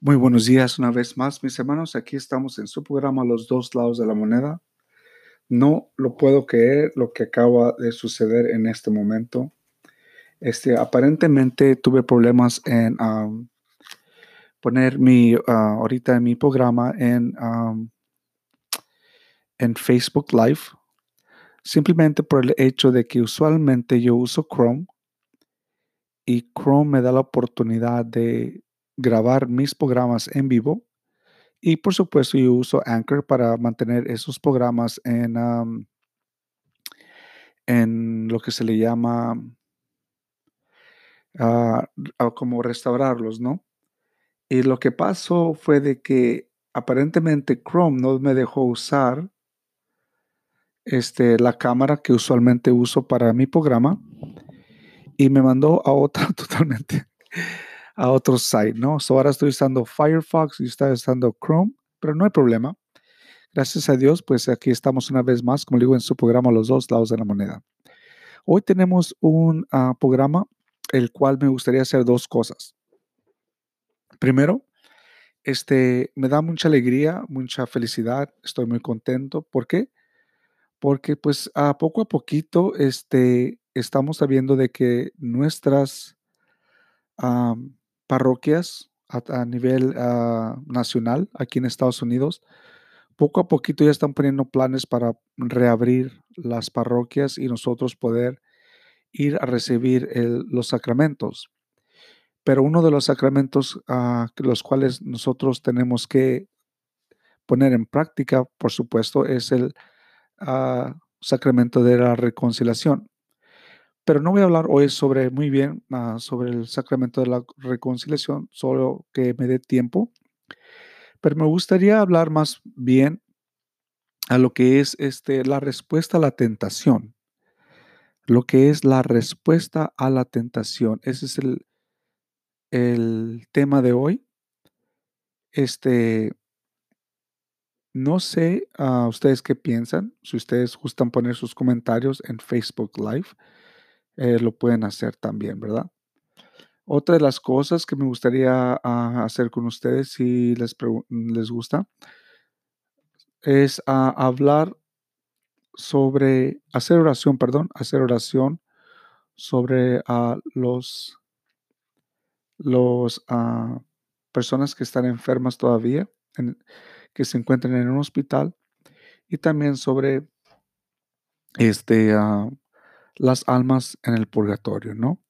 Muy buenos días una vez más, mis hermanos. Aquí estamos en su programa Los dos lados de la moneda. No lo puedo creer lo que acaba de suceder en este momento. Este, aparentemente tuve problemas en poner mi, uh, ahorita en mi programa en, en Facebook Live, simplemente por el hecho de que usualmente yo uso Chrome y Chrome me da la oportunidad de grabar mis programas en vivo. Y por supuesto, yo uso Anchor para mantener esos programas en, en lo que se le llama ah, como restaurarlos, ¿no? Y lo que pasó fue de que aparentemente Chrome no me dejó usar este, la cámara que usualmente uso para mi programa y me mandó a otra totalmente, a otro site, ¿no? ahora estoy usando Firefox y estoy usando Chrome, pero no hay problema. Gracias a Dios, pues aquí estamos una vez más, como digo, en su programa Los dos lados de la moneda. Hoy tenemos un ah, programa el cual me gustaría hacer dos cosas. Primero, este, me da mucha alegría, mucha felicidad, estoy muy contento. ¿Por qué? Porque pues a poco a poquito este, estamos sabiendo de que nuestras parroquias a, nivel ah, nacional aquí en Estados Unidos, poco a poquito ya están poniendo planes para reabrir las parroquias y nosotros poder ir a recibir los sacramentos. Pero uno de los sacramentos uh, los cuales nosotros tenemos que poner en práctica, por supuesto, es el ah, sacramento de la reconciliación. Pero no voy a hablar hoy sobre muy bien ah, sobre el sacramento de la reconciliación, solo que me dé tiempo. Pero me gustaría hablar más bien a lo que es este, la respuesta a la tentación. Lo que es la respuesta a la tentación. Ese es el, el tema de hoy. Este, no sé a ustedes qué piensan. Si ustedes gustan poner sus comentarios en Facebook Live, eh, lo pueden hacer también, ¿verdad? Otra de las cosas que me gustaría ah, hacer con ustedes, si les, les gusta, es ah, hablar sobre, hacer oración, perdón, hacer oración sobre ah, los, los personas que están enfermas todavía, que se encuentran en un hospital, y también sobre este, las almas en el purgatorio, ¿no?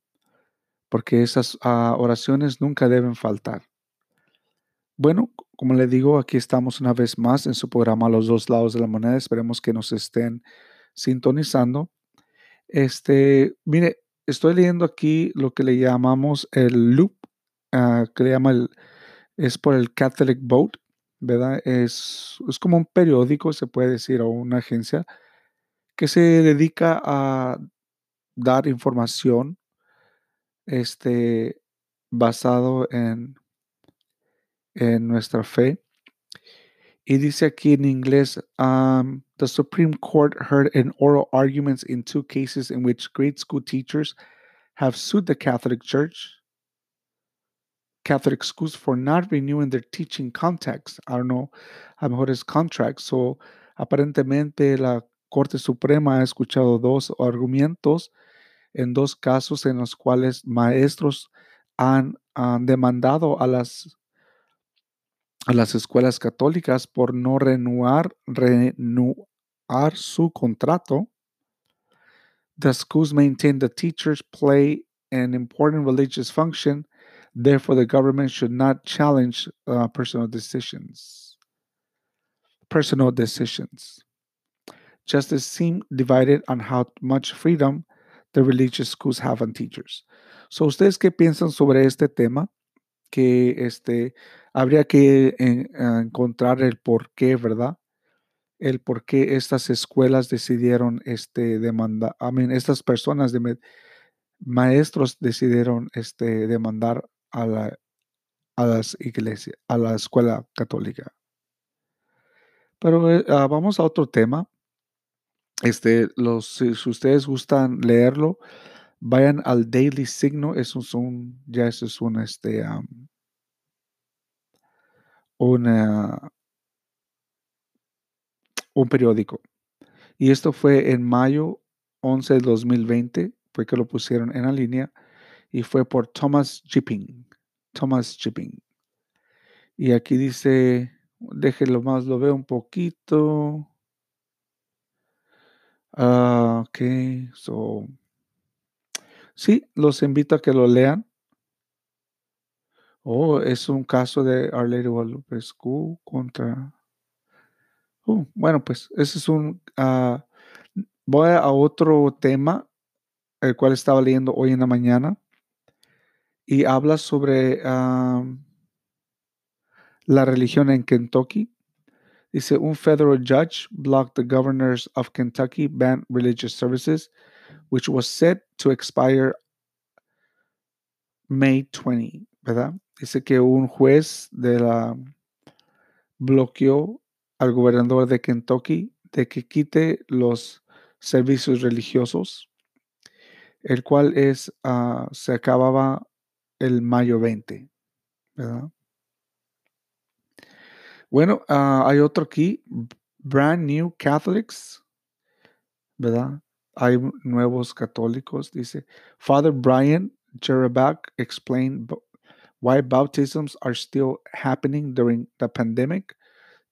Porque esas ah, oraciones nunca deben faltar. Bueno, como le digo, aquí estamos una vez más en su programa Los dos lados de la moneda. Esperemos que nos estén sintonizando. Este, mire, estoy leyendo aquí lo que le llamamos el loop, ah, que le llama el, es por el Catholic Vote, ¿verdad? Es, es como un periódico, se puede decir, o una agencia que se dedica a dar información este, basado en, en nuestra fe. Y dice aquí en inglés, um, the Supreme Court heard in oral arguments in two cases in which grade school teachers have sued the Catholic Church, Catholic schools for not renewing their teaching context. I don't know, a mejor es contract. So, aparentemente la Corte Suprema ha escuchado dos argumentos en dos casos en los cuales maestros han, han demandado a las, a las escuelas católicas por no renovar, renovar su contrato. The schools maintain the teachers play an important religious function. Therefore, the government should not challenge uh, personal decisions. Personal decisions. Justice seem divided on how much freedom the religious schools have on teachers. So, ¿ustedes qué piensan sobre este tema? Que este, habría que encontrar el por qué, ¿verdad? El por qué estas escuelas decidieron este, demandar, estas personas, de, maestros decidieron este, demandar a la, las iglesias, a la escuela católica. Pero eh, ah, vamos a otro tema este, los, si, ustedes gustan leerlo, vayan al Daily Signo. Es un, ya eso es un, este, una, un periódico. Y esto fue en mayo 11 de 2020, fue que lo pusieron en la línea y fue por Thomas Jipping. Thomas Jipping. Y aquí dice, déjenlo más, lo veo un poquito. Ah, ok, so. Sí, los invito a que lo lean. Oh, es un caso de Our Lady Guadalupe contra. Oh, bueno, pues ese es un. ah, voy a otro tema, el cual estaba leyendo hoy en la mañana, y habla sobre ah, la religión en Kentucky. Dice, un federal judge blocked the governors of Kentucky ban religious services, which was set to expire May 20, ¿verdad? Dice que un juez de la bloqueó al gobernador de Kentucky de que quite los servicios religiosos, el cual es, ah, se acababa el mayo 20, ¿verdad? Bueno, ah, hay otro aquí, Brand New Catholics, ¿verdad? Hay nuevos católicos, dice. Father Brian Jerabak explained why baptisms are still happening during the pandemic.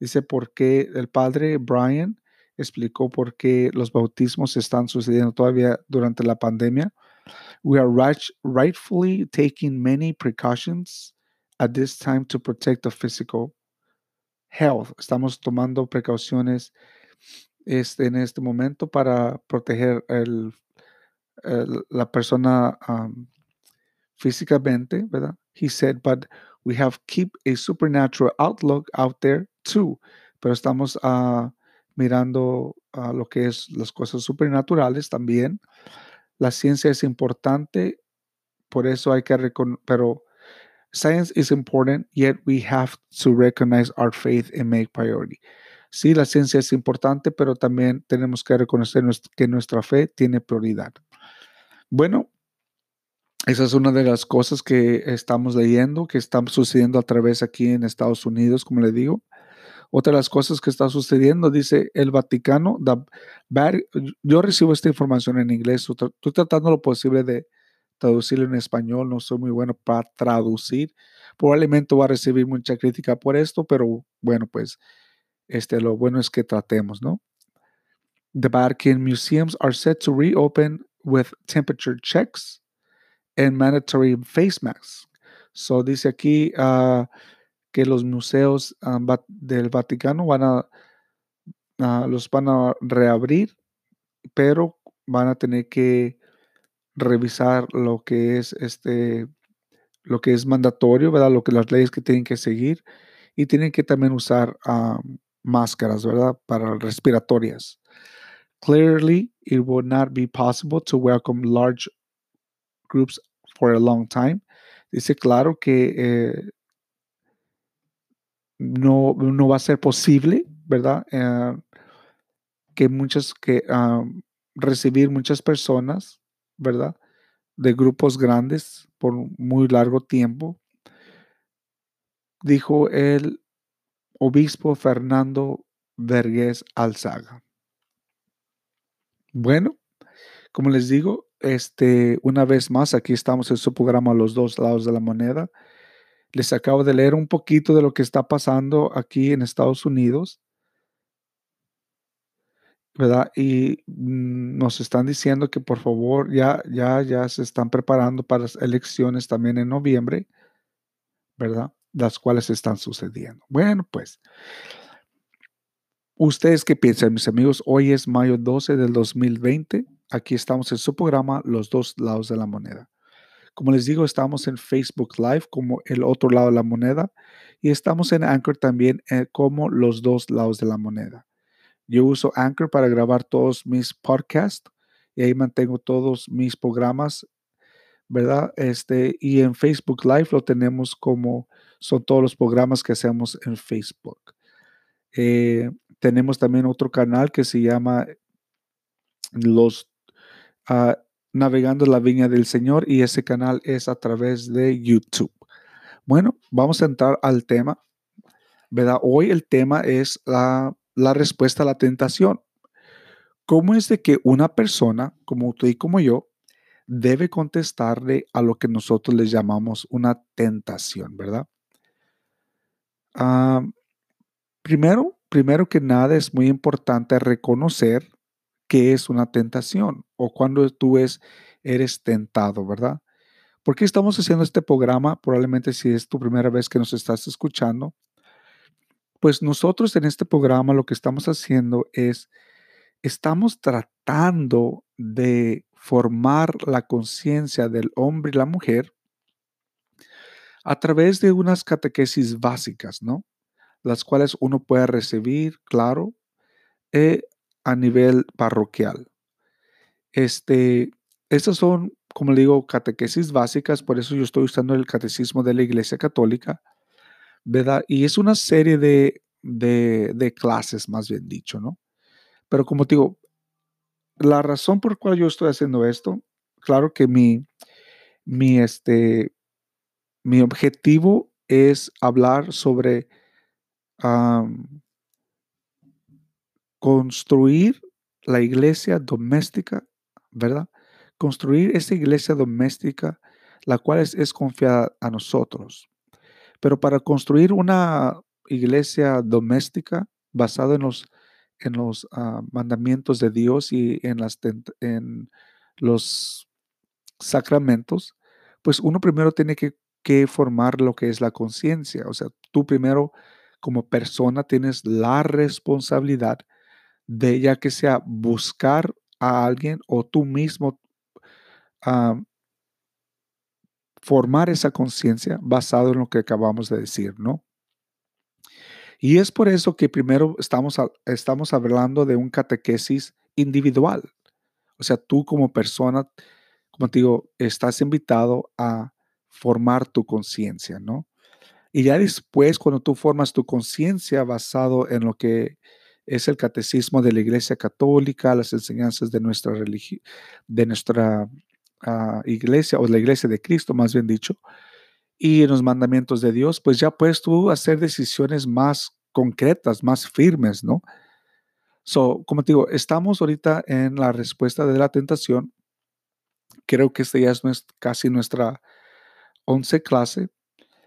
Dice por qué el padre Brian explicó por qué los bautismos están sucediendo todavía durante la pandemia. We are right, rightfully taking many precautions at this time to protect the physical health. Estamos tomando precauciones este, en este momento para proteger la persona físicamente, ¿verdad? He said, but we have keep a supernatural outlook out there too. Pero estamos ah, mirando ah, lo que es las cosas supernaturales también. La ciencia es importante, por eso hay que pero science is important, yet we have to recognize our faith and make priority. Sí, la ciencia es importante, pero también tenemos que reconocer que nuestra fe tiene prioridad. Bueno, esa es una de las cosas que estamos leyendo, que están sucediendo a través aquí en Estados Unidos, como le digo. Otra de las cosas que está sucediendo, dice el Vaticano, yo recibo esta información en inglés, estoy tratando lo posible de traducirlo en español, no soy muy bueno para traducir. Probablemente voy a recibir mucha crítica por esto, pero bueno, pues este, lo bueno es que tratemos, ¿no? The Vatican museums are set to reopen with temperature checks and mandatory face masks. So dice aquí ah, que los museos ah, va- del Vaticano van a ah, los van a reabrir, pero van a tener que revisar lo que es este lo que es mandatorio, ¿verdad? Lo que las leyes que tienen que seguir y tienen que también usar ah, máscaras, ¿verdad? Para respiratorias. Clearly, it would not be possible to welcome large groups for a long time. Dice claro que eh, no, no va a ser posible, ¿verdad? Eh, que muchas, que ah, recibir muchas personas, ¿verdad? De grupos grandes por muy largo tiempo. Dijo el obispo Fernando Vergés Alzaga. Bueno, como les digo, este, una vez más, aquí estamos en su programa Los dos lados de la moneda. Les acabo de leer un poquito de lo que está pasando aquí en Estados Unidos, ¿verdad? Y mm, nos están diciendo que por favor ya, ya, ya se están preparando para las elecciones también en noviembre, ¿verdad? Las cuales están sucediendo. Bueno, pues, ¿ustedes qué piensan, mis amigos? Hoy es mayo 12 del 2020. Aquí estamos en su programa Los dos lados de la moneda. Como les digo, estamos en Facebook Live como el otro lado de la moneda y estamos en Anchor también eh, como los dos lados de la moneda. Yo uso Anchor para grabar todos mis podcasts y ahí mantengo todos mis programas, ¿verdad? Este, y en Facebook Live lo tenemos como son todos los programas que hacemos en Facebook. Eh, tenemos también otro canal que se llama Los ah, Navegando la Viña del Señor y ese canal es a través de YouTube. Bueno, vamos a entrar al tema. ¿verdad? Hoy el tema es la, la respuesta a la tentación. ¿Cómo es de que una persona como tú y como yo debe contestarle a lo que nosotros le llamamos una tentación, ¿verdad? Ah, primero, primero que nada es muy importante reconocer qué es una tentación o cuando tú es, eres tentado, ¿verdad? ¿Por qué estamos haciendo este programa? Probablemente si es tu primera vez que nos estás escuchando, pues nosotros en este programa lo que estamos haciendo es, estamos tratando de formar la conciencia del hombre y la mujer a través de unas catequesis básicas, ¿no? Las cuales uno puede recibir, claro, eh, a nivel parroquial. Este, estas son, como le digo, catequesis básicas, por eso yo estoy usando el catecismo de la Iglesia Católica, ¿verdad? Y es una serie de, de, clases, más bien dicho, ¿no? Pero como digo, la razón por la cual yo estoy haciendo esto, claro que mi, mi, este, mi objetivo es hablar sobre construir la iglesia doméstica, ¿verdad? Construir esa iglesia doméstica, la cual es, confiada a nosotros. Pero para construir una iglesia doméstica basada en los, en los ah, mandamientos de Dios y en, las, en los sacramentos, pues uno primero tiene que, que formar lo que es la conciencia. O sea, tú primero como persona tienes la responsabilidad de ya que sea buscar a alguien o tú mismo formar esa conciencia basado en lo que acabamos de decir, ¿no? Y es por eso que primero estamos, estamos hablando de un catequesis individual. O sea, tú como persona, como te digo, estás invitado a formar tu conciencia, ¿no? Y ya después, cuando tú formas tu conciencia basado en lo que es el catecismo de la Iglesia Católica, las enseñanzas de nuestra religión, de nuestra iglesia o la Iglesia de Cristo, más bien dicho, y en los mandamientos de Dios, pues ya puedes tú hacer decisiones más concretas, más firmes, ¿no? So, como te digo, estamos ahorita en la respuesta de la tentación. Creo que esta ya es casi nuestra once clase,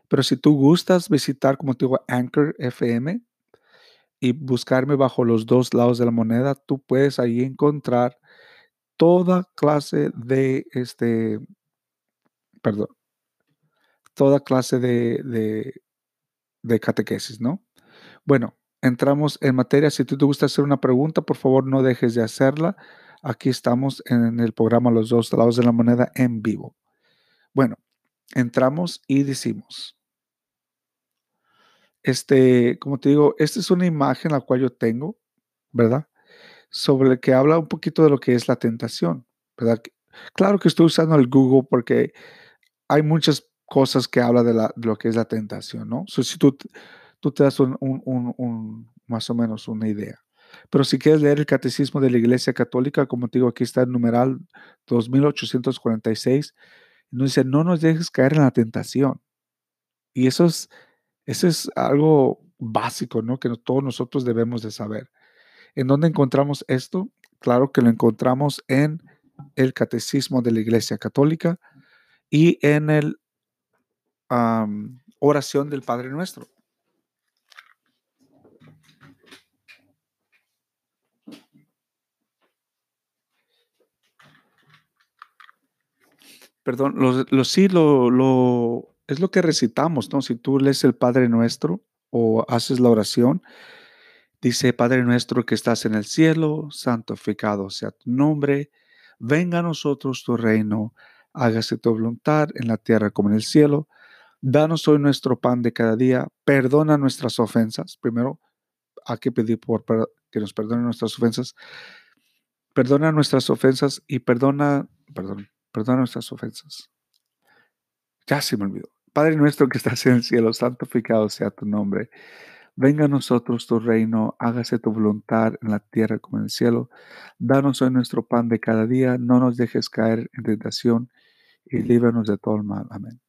pero si tú gustas visitar, como te digo, Anchor FM, y buscarme bajo los dos lados de la moneda, tú puedes ahí encontrar toda clase de, este, perdón, toda clase de, de, catequesis, ¿no? Bueno, entramos en materia. Si tú te gusta hacer una pregunta, por favor no dejes de hacerla. Aquí estamos en el programa Los dos lados de la moneda en vivo. Bueno, entramos y decimos, este, como te digo, esta es una imagen la cual yo tengo, ¿verdad? Sobre el que habla un poquito de lo que es la tentación, ¿verdad? Claro que estoy usando el Google porque hay muchas cosas que habla de, lo que es la tentación, ¿no? si tú, tú te das un, más o menos una idea. Pero si quieres leer el Catecismo de la Iglesia Católica, como te digo, aquí está el numeral 2846, nos dice, no nos dejes caer en la tentación. Y eso es eso es algo básico, ¿no? Que todos nosotros debemos de saber. ¿En dónde encontramos esto? Claro que lo encontramos en el Catecismo de la Iglesia Católica y en el oración del Padre Nuestro. Perdón, lo, sí lo, lo, es lo que recitamos, ¿no? Si tú lees el Padre Nuestro o haces la oración, dice, Padre nuestro que estás en el cielo, santificado sea tu nombre, venga a nosotros tu reino, hágase tu voluntad en la tierra como en el cielo. Danos hoy nuestro pan de cada día, perdona nuestras ofensas. Primero, hay que pedir por, que nos perdone nuestras ofensas. Perdona nuestras ofensas y perdona, perdón, perdona nuestras ofensas. Ya se me olvidó. Padre nuestro que estás en el cielo, santificado sea tu nombre. Venga a nosotros tu reino, hágase tu voluntad en la tierra como en el cielo. Danos hoy nuestro pan de cada día, no nos dejes caer en tentación y líbranos de todo el mal. Amén.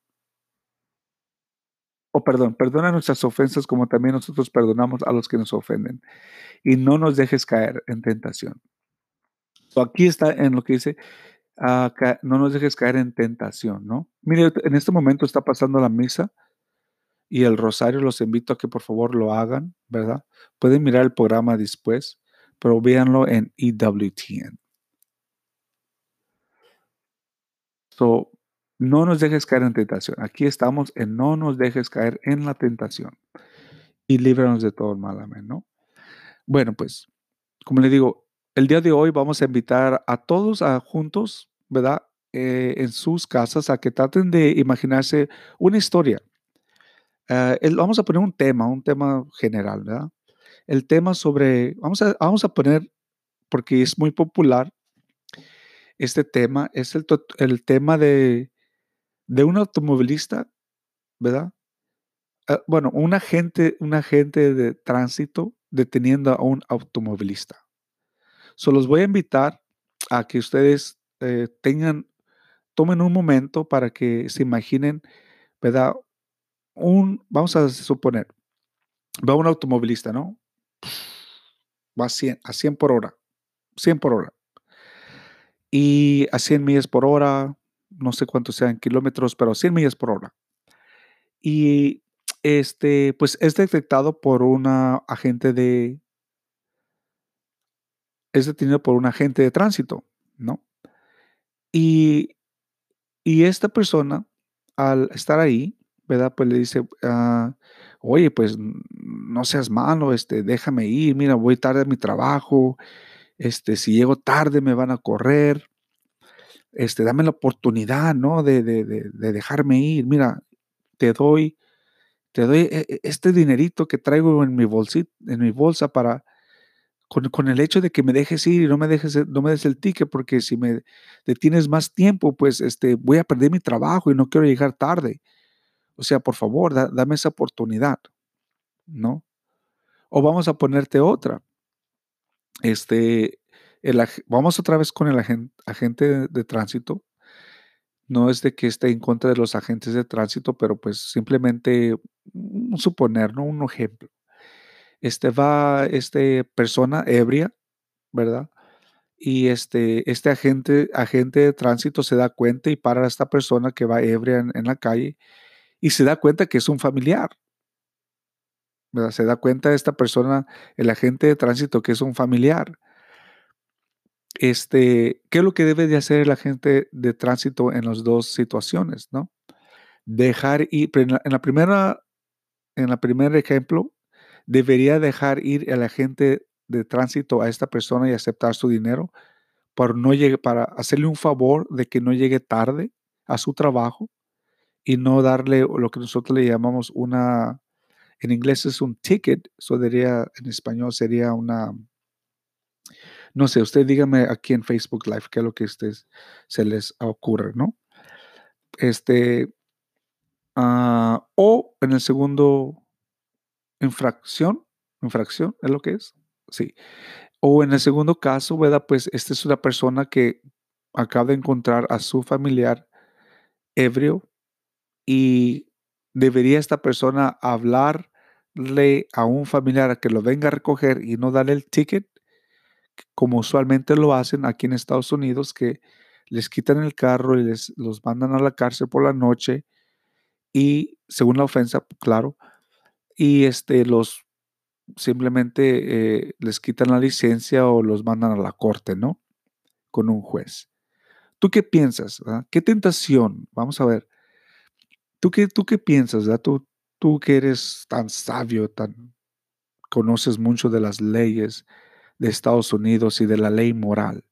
oh, perdón, perdona nuestras ofensas como también nosotros perdonamos a los que nos ofenden. Y no nos dejes caer en tentación. aquí está en lo que dice, ah, no nos dejes caer en tentación, ¿no? Mire, en este momento está pasando la misa y el rosario, los invito a que por favor lo hagan, ¿verdad? Pueden mirar el programa después, pero véanlo en EWTN. So, no nos dejes caer en tentación. Aquí estamos en no nos dejes caer en la tentación. Y líbranos de todo el mal, amén, ¿no? Bueno, pues, como le digo, el día de hoy vamos a invitar a todos a juntos, ¿verdad? Eh, en sus casas a que traten de imaginarse una historia Ah, vamos a poner un tema, un tema general, ¿verdad? El tema sobre, vamos a, vamos a poner, porque es muy popular, este tema es el, el tema de, de un automovilista, ¿verdad? Ah, bueno, un agente, un agente de tránsito deteniendo a un automovilista. So, los voy a invitar a que ustedes eh, tengan, tomen un momento para que se imaginen, ¿verdad? Un, vamos a suponer, va un automovilista, ¿no? Va a 100, a 100 por hora, 100 por hora. Y a 100 millas por hora, no sé cuántos sean kilómetros, pero 100 millas por hora. Y este, pues es detectado por una agente de, es detenido por un agente de tránsito, ¿no? Y, y esta persona, al estar ahí, ¿verdad? Pues le dice, ah, oye, pues no seas malo, este, déjame ir, mira, voy tarde a mi trabajo, este, si llego tarde me van a correr, este, dame la oportunidad, ¿no? De, de, de, dejarme ir, mira, te doy, te doy e, e, este dinerito que traigo en mi bolsita, en mi bolsa para, con, con, el hecho de que me dejes ir y no me dejes, no me des el ticket, porque si me detienes más tiempo, pues este, voy a perder mi trabajo y no quiero llegar tarde. O sea, por favor, dame esa oportunidad, ¿no? O vamos a ponerte otra. Este, vamos otra vez con el agente, de, tránsito. No es de que esté en contra de los agentes de tránsito, pero pues simplemente suponer, ¿no? Un ejemplo. Este va, este persona ebria, ¿verdad? Y este, este agente, agente de tránsito se da cuenta y para a esta persona que va ebria en la calle y se da cuenta que es un familiar. Se da cuenta esta persona, el agente de tránsito, que es un familiar. Este, ¿Qué es lo que debe de hacer el agente de tránsito en las dos situaciones? ¿no? Dejar ir, en la, primera, en el primer ejemplo, debería dejar ir el agente de tránsito a esta persona y aceptar su dinero para, no llegue, para hacerle un favor de que no llegue tarde a su trabajo y no darle lo que nosotros le llamamos una, en inglés es un ticket, eso diría, en español sería una, no sé, usted dígame aquí en Facebook Live qué es lo que se les ocurre, ¿no? Este, ah, o en el segundo, infracción, infracción es lo que es, sí. O en el segundo caso, ¿verdad? Pues esta es una persona que acaba de encontrar a su familiar ebrio y debería esta persona hablarle a un familiar a que lo venga a recoger y no darle el ticket, como usualmente lo hacen aquí en Estados Unidos, que les quitan el carro y les los mandan a la cárcel por la noche y según la ofensa, claro, y este los simplemente eh, les quitan la licencia o los mandan a la corte, ¿no? Con un juez. ¿Tú qué piensas? Ah? ¿Qué tentación? Vamos a ver. ¿Tú qué, tú qué piensas? Tú, tú que eres tan sabio, tan conoces mucho de las leyes de Estados Unidos y de la ley moral.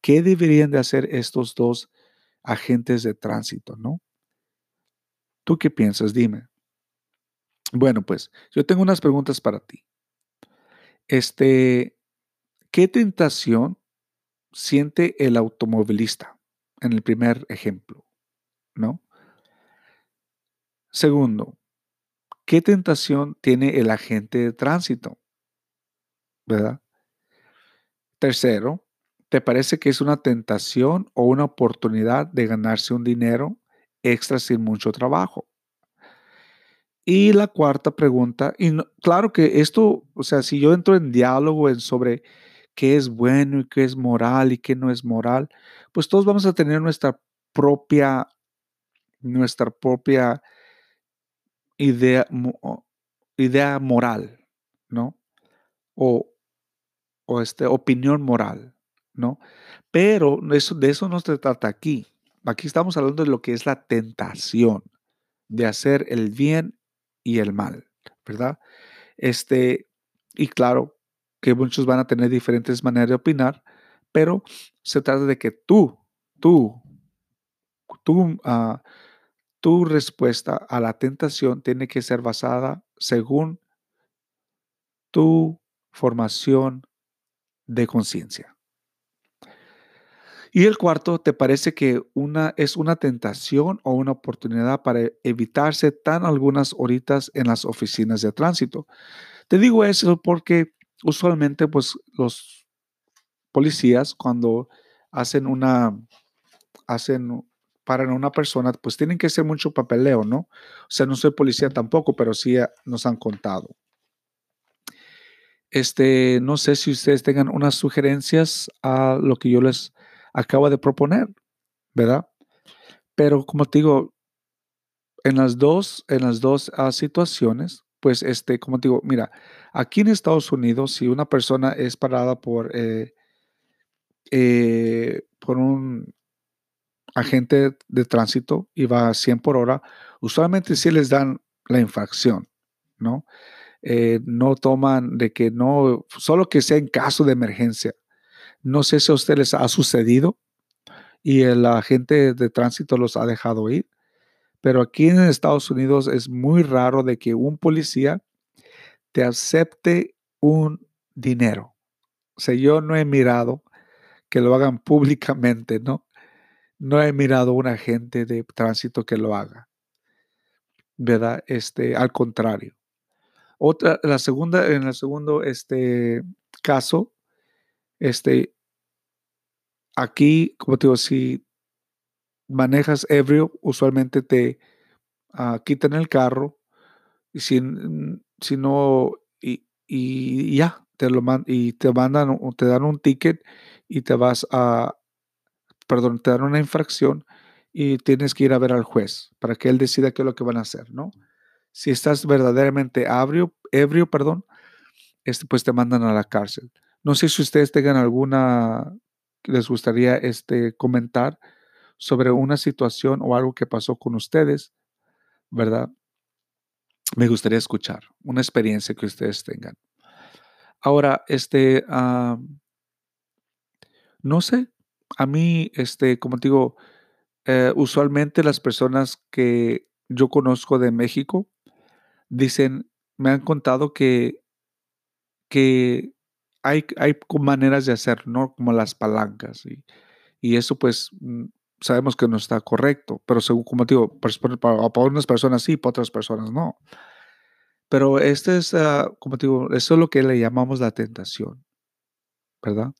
¿Qué deberían de hacer estos dos agentes de tránsito, no? ¿Tú qué piensas? Dime. Bueno, pues yo tengo unas preguntas para ti. Este, ¿qué tentación siente el automovilista en el primer ejemplo? ¿No? Segundo, ¿qué tentación tiene el agente de tránsito? ¿Verdad? Tercero, ¿te parece que es una tentación o una oportunidad de ganarse un dinero extra sin mucho trabajo? Y la cuarta pregunta, y claro que esto, o sea, si yo entro en diálogo en sobre qué es bueno y qué es moral y qué no es moral, pues todos vamos a tener nuestra propia, nuestra propia idea, idea moral, ¿no? O, o este, opinión moral, ¿no? Pero eso, de eso no se trata aquí. Aquí estamos hablando de lo que es la tentación de hacer el bien y el mal, ¿verdad? Este, y claro que muchos van a tener diferentes maneras de opinar, pero se trata de que tú, tú, tú, uh, tu respuesta a la tentación tiene que ser basada según tu formación de conciencia. Y el cuarto, ¿te parece que una es una tentación o una oportunidad para evitarse tan algunas horitas en las oficinas de tránsito? Te digo eso porque usualmente pues los policías cuando hacen una hacen paran a una persona, pues tienen que hacer mucho papeleo, ¿no? O sea, no soy policía tampoco, pero sí eh, nos han contado. Este, no sé si ustedes tengan unas sugerencias a lo que yo les acaba de proponer, ¿verdad? Pero como te digo, en las dos, en las dos ah, situaciones, pues, este, como te digo, mira, aquí en Estados Unidos, si una persona es parada por, eh, eh, por un agente de tránsito y va a 100 por hora, usualmente sí les dan la infracción, ¿no? Eh, no toman de que no, solo que sea en caso de emergencia. No sé si a ustedes les ha sucedido y el agente de tránsito los ha dejado ir, pero aquí en Estados Unidos es muy raro de que un policía te acepte un dinero. O sea, yo no he mirado que lo hagan públicamente, ¿no? No he mirado un agente de tránsito que lo haga. ¿Verdad? Este, al contrario. Otra, la segunda, en el segundo este, caso, este, Aquí, como te digo, si manejas ebrio, usualmente te uh, quitan el carro y si, si no, y, y, ya, te lo man, y te mandan, te dan un ticket y te vas a, perdón, te dan una infracción y tienes que ir a ver al juez para que él decida qué es lo que van a hacer, ¿no? Si estás verdaderamente ebrio, ebrio, perdón, este, pues te mandan a la cárcel. No sé si ustedes tengan alguna les gustaría este, comentar sobre una situación o algo que pasó con ustedes, ¿verdad? Me gustaría escuchar una experiencia que ustedes tengan. Ahora, este, no sé, a mí, este, como te digo, eh, usualmente las personas que yo conozco de México dicen, me han contado que, que hay, hay maneras de hacer, ¿no? Como las palancas. Y, y eso, pues, mm, sabemos que no está correcto. Pero según, como digo, para, para unas personas sí, para otras personas no. Pero este es, uh, como digo, eso es lo que le llamamos la tentación, ¿verdad?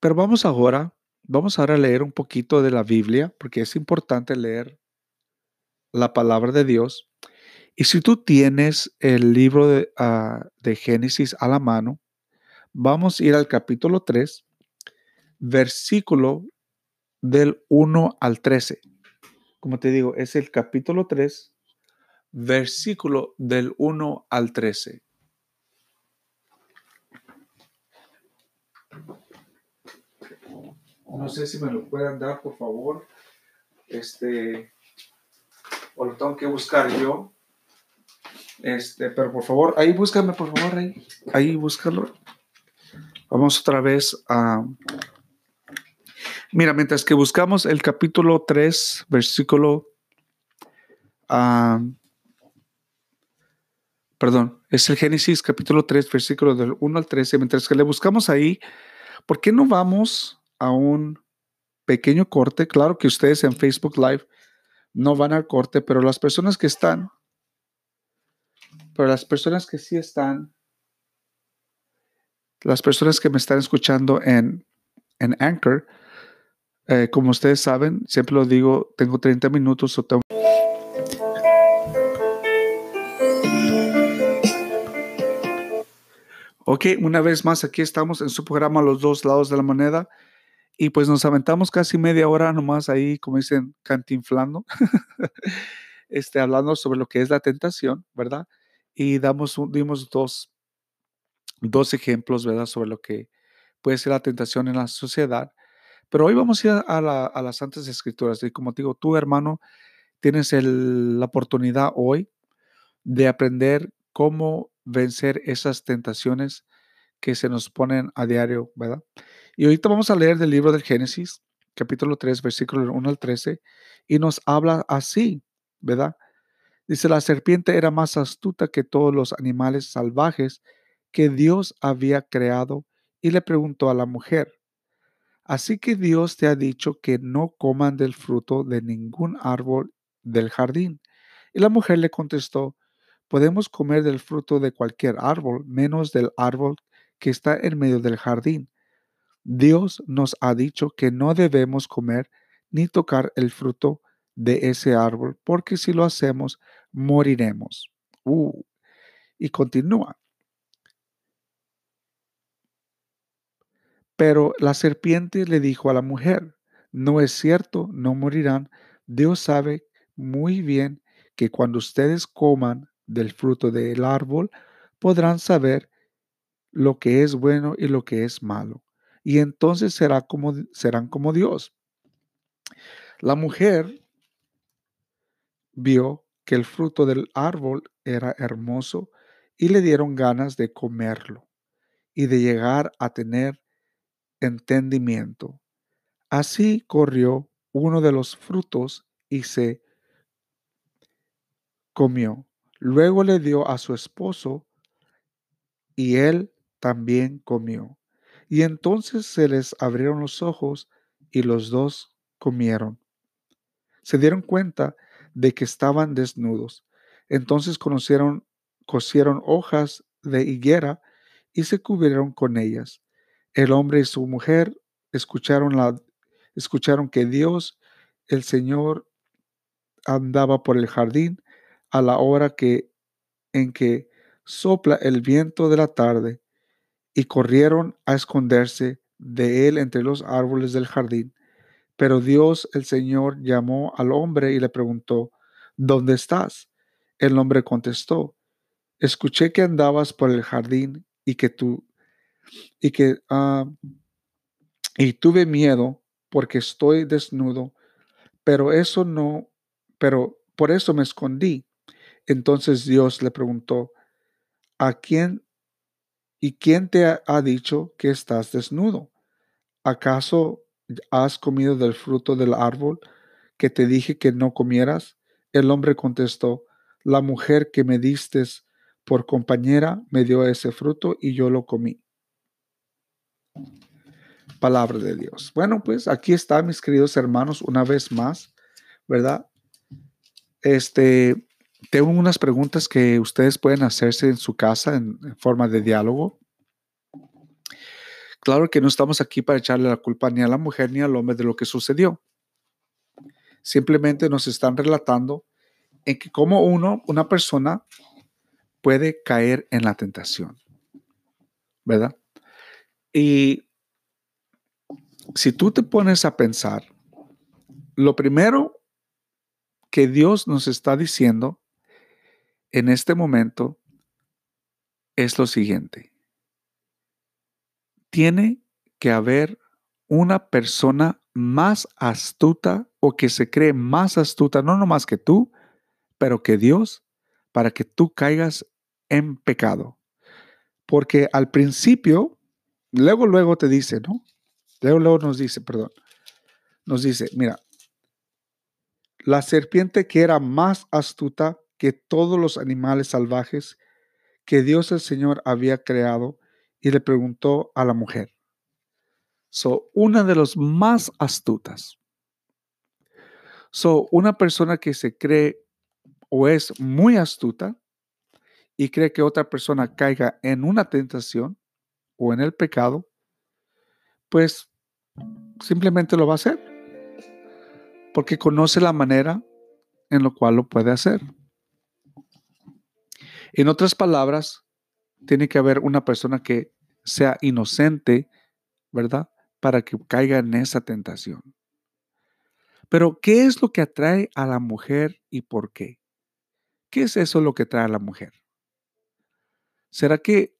Pero vamos ahora, vamos ahora a leer un poquito de la Biblia, porque es importante leer la palabra de Dios. Y si tú tienes el libro de, uh, de Génesis a la mano, Vamos a ir al capítulo 3, versículo del 1 al 13. Como te digo, es el capítulo 3, versículo del 1 al 13. No sé si me lo pueden dar, por favor. Este, o lo tengo que buscar yo. Este, pero por favor, ahí búscame, por favor, ahí, ahí búscalo. Vamos otra vez a... Mira, mientras que buscamos el capítulo 3, versículo... perdón, es el Génesis capítulo 3, versículo del 1 al 13. Mientras que le buscamos ahí, ¿por qué no vamos a un pequeño corte. Claro que ustedes en Facebook Live no van al corte, pero las personas que están, pero las personas que sí están, las personas que me están escuchando en, en Anchor, eh, como ustedes saben, siempre lo digo, tengo 30 minutos o tengo... Ok, una vez más, aquí estamos en su programa Los dos lados de la moneda y pues nos aventamos casi media hora nomás ahí, como dicen, cantinflando, este, hablando sobre lo que es la tentación, ¿verdad? Y damos, dimos dos, dos ejemplos, ¿verdad? Sobre lo que puede ser la tentación en la sociedad. Pero hoy vamos a ir a, a las Santas Escrituras y como te digo, tú hermano, tienes la oportunidad hoy de aprender cómo vencer esas tentaciones que se nos ponen a diario, ¿verdad? Y ahorita vamos a leer del libro del Génesis, capítulo 3, versículo 1 al 13, y nos habla así, ¿verdad? Dice, la serpiente era más astuta que todos los animales salvajes que Dios había creado y le preguntó a la mujer, así que Dios te ha dicho que no coman del fruto de ningún árbol del jardín. Y la mujer le contestó, Podemos comer del fruto de cualquier árbol, menos del árbol que está en medio del jardín. Dios nos ha dicho que no debemos comer ni tocar el fruto de ese árbol, porque si lo hacemos, moriremos. Uh, y continúa. Pero la serpiente le dijo a la mujer, no es cierto, no morirán. Dios sabe muy bien que cuando ustedes coman del fruto del árbol, podrán saber lo que es bueno y lo que es malo. Y entonces será como, serán como Dios. La mujer vio que el fruto del árbol era hermoso y le dieron ganas de comerlo y de llegar a tener entendimiento. Así corrió uno de los frutos y se comió. Luego le dio a su esposo y él también comió. Y entonces se les abrieron los ojos y los dos comieron. Se dieron cuenta de que estaban desnudos. Entonces conocieron, cosieron hojas de higuera y se cubrieron con ellas. El hombre y su mujer escucharon, la, escucharon que Dios, el Señor, andaba por el jardín a la hora que en que sopla el viento de la tarde, y corrieron a esconderse de él entre los árboles del jardín. Pero Dios el Señor llamó al hombre y le preguntó, ¿Dónde estás? El hombre contestó, escuché que andabas por el jardín y que tú y que ah, y tuve miedo porque estoy desnudo, pero eso no, pero por eso me escondí. Entonces Dios le preguntó, ¿a quién y quién te ha dicho que estás desnudo? ¿Acaso has comido del fruto del árbol que te dije que no comieras? El hombre contestó, la mujer que me diste por compañera me dio ese fruto y yo lo comí. Palabra de Dios. Bueno, pues aquí está, mis queridos hermanos, una vez más, ¿verdad? Este, tengo unas preguntas que ustedes pueden hacerse en su casa en, forma de diálogo. Claro que no estamos aquí para echarle la culpa ni a la mujer ni al hombre de lo que sucedió. Simplemente nos están relatando en que cómo uno, una persona, puede caer en la tentación. ¿Verdad? Y si tú te pones a pensar, lo primero que Dios nos está diciendo en este momento es lo siguiente. Tiene que haber una persona más astuta o que se cree más astuta, no nomás que tú, pero que Dios, para que tú caigas en pecado. Porque al principio, luego, luego te dice, ¿no? Luego, luego nos dice, perdón, nos dice, mira, la serpiente que era más astuta que todos los animales salvajes que Dios el Señor había creado y le preguntó a la mujer. So, una de los más astutas. So, una persona que se cree o es muy astuta y cree que otra persona caiga en una tentación o en el pecado, pues simplemente lo va a hacer. Porque conoce la manera en la cual lo puede hacer. En otras palabras, Tiene que haber una persona que sea inocente, ¿verdad? Para que caiga en esa tentación. Pero, ¿qué es lo que atrae a la mujer y por qué? ¿Qué es eso lo que atrae a la mujer? ¿Será que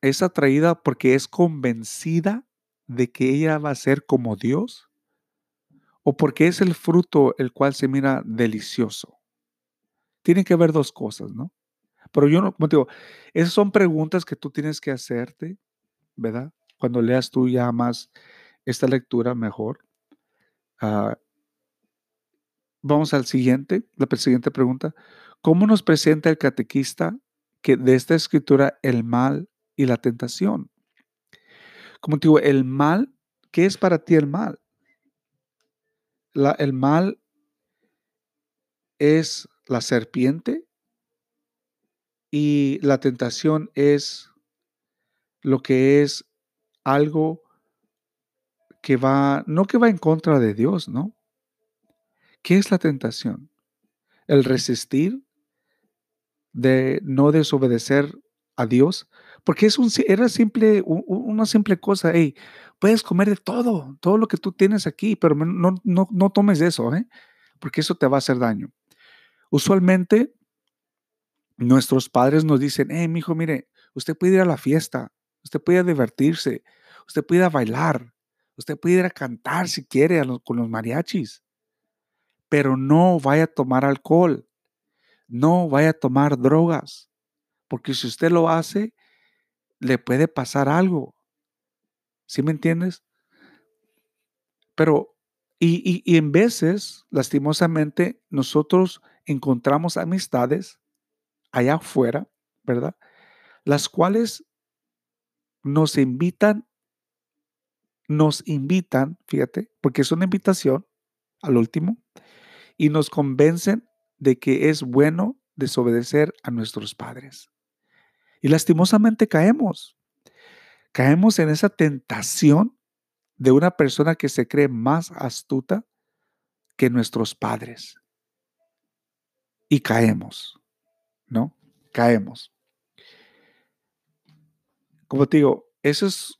es atraída porque es convencida de que ella va a ser como Dios? ¿O porque es el fruto el cual se mira delicioso? Tienen que haber dos cosas, ¿no? Pero yo no, como digo, esas son preguntas que tú tienes que hacerte, ¿verdad? Cuando leas tú ya más esta lectura mejor. Ah, vamos al siguiente, la siguiente pregunta. ¿Cómo nos presenta el catequista que de esta escritura el mal y la tentación? Como te digo, el mal, ¿qué es para ti el mal? La, el mal es la serpiente y la tentación es lo que es algo que va, no que va en contra de Dios, ¿no? ¿Qué es la tentación? El resistir, de no desobedecer a Dios, porque es un, era simple, una simple cosa, hey, puedes comer de todo, todo lo que tú tienes aquí, pero no, no, no tomes eso, ¿eh? porque eso te va a hacer daño. Usualmente, nuestros padres nos dicen, hey, mi hijo, mire, usted puede ir a la fiesta, usted puede divertirse, usted puede ir a bailar, usted puede ir a cantar si quiere con los mariachis, pero no vaya a tomar alcohol, no vaya a tomar drogas, porque si usted lo hace, le puede pasar algo. ¿Sí me entiendes? Pero, y, y, en veces, lastimosamente, nosotros encontramos amistades allá afuera, ¿verdad? Las cuales nos invitan, nos invitan, fíjate, porque es una invitación al último, y nos convencen de que es bueno desobedecer a nuestros padres. Y lastimosamente caemos. Caemos en esa tentación de una persona que se cree más astuta que nuestros padres. Y caemos, ¿no? Caemos. Como te digo, eso es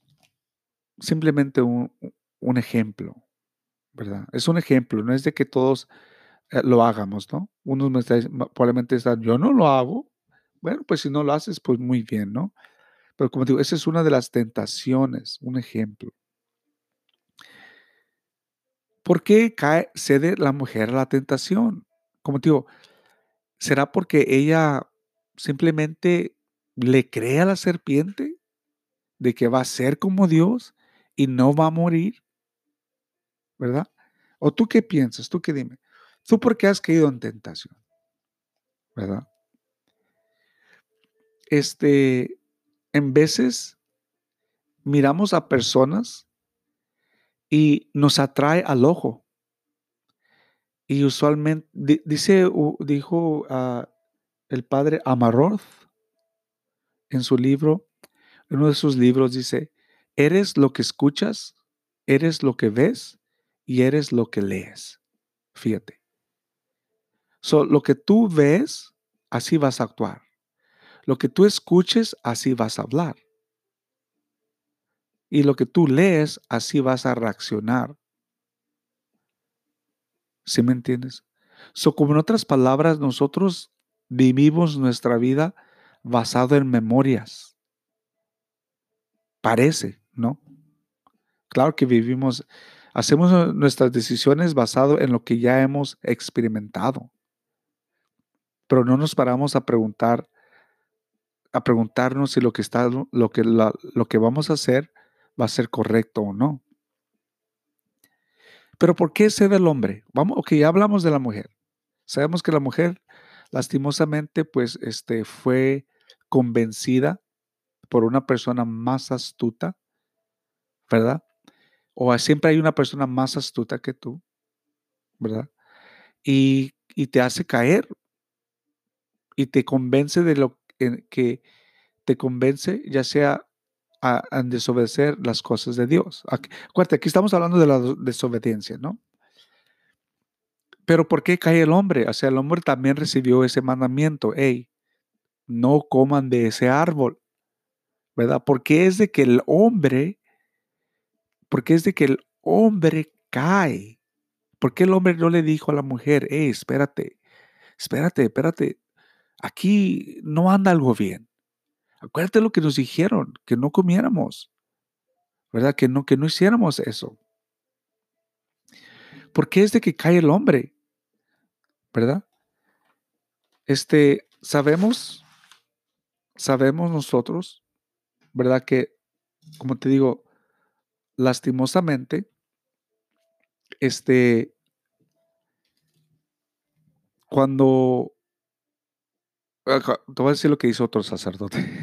simplemente un, un ejemplo, ¿verdad? Es un ejemplo, no es de que todos eh, lo hagamos, ¿no? Unos me probablemente están, yo no lo hago. Bueno, pues si no lo haces, pues muy bien, ¿no? Pero como digo, esa es una de las tentaciones, un ejemplo. ¿Por qué cae, cede la mujer a la tentación? Como digo, ¿será porque ella simplemente le cree a la serpiente de que va a ser como Dios y no va a morir? ¿Verdad? ¿O tú qué piensas? ¿Tú qué dime? ¿Tú por qué has caído en tentación? ¿Verdad? Este, en veces miramos a personas y nos atrae al ojo. Y usualmente, dice, dijo ah, el padre Amarroth en su libro, en uno de sus libros dice, eres lo que escuchas, eres lo que ves y eres lo que lees. Fíjate. So, lo que tú ves, así vas a actuar. Lo que tú escuches, así vas a hablar. Y lo que tú lees, así vas a reaccionar. ¿Sí me entiendes? So, como en otras palabras, nosotros vivimos nuestra vida basado en memorias. Parece, ¿no? Claro que vivimos, hacemos nuestras decisiones basado en lo que ya hemos experimentado pero no nos paramos a preguntar, a preguntarnos si lo que está, lo que, lo que vamos a hacer va a ser correcto o no. Pero ¿por qué cede el hombre? Vamos, ok, ya hablamos de la mujer. Sabemos que la mujer, lastimosamente, pues, este, fue convencida por una persona más astuta, ¿verdad? O siempre hay una persona más astuta que tú, ¿verdad? Y, y te hace caer y te convence de lo que te convence, ya sea a, desobedecer las cosas de Dios. acuérdate, aquí estamos hablando de la desobediencia, ¿no? Pero ¿por qué cae el hombre? O sea, el hombre también recibió ese mandamiento, hey, no coman de ese árbol. ¿verdad? Porque es de que el hombre, porque es de que el hombre cae. ¿Por qué el hombre no le dijo a la mujer, hey, espérate, espérate, espérate, aquí no anda algo bien? Acuérdate lo que nos dijeron, que no comiéramos, ¿verdad? Que no, que no hiciéramos eso. ¿Por qué es de que cae el hombre? ¿Verdad? Este, sabemos, sabemos nosotros, ¿verdad? Que, como te digo, lastimosamente, este, cuando, te voy a decir lo que hizo otro sacerdote,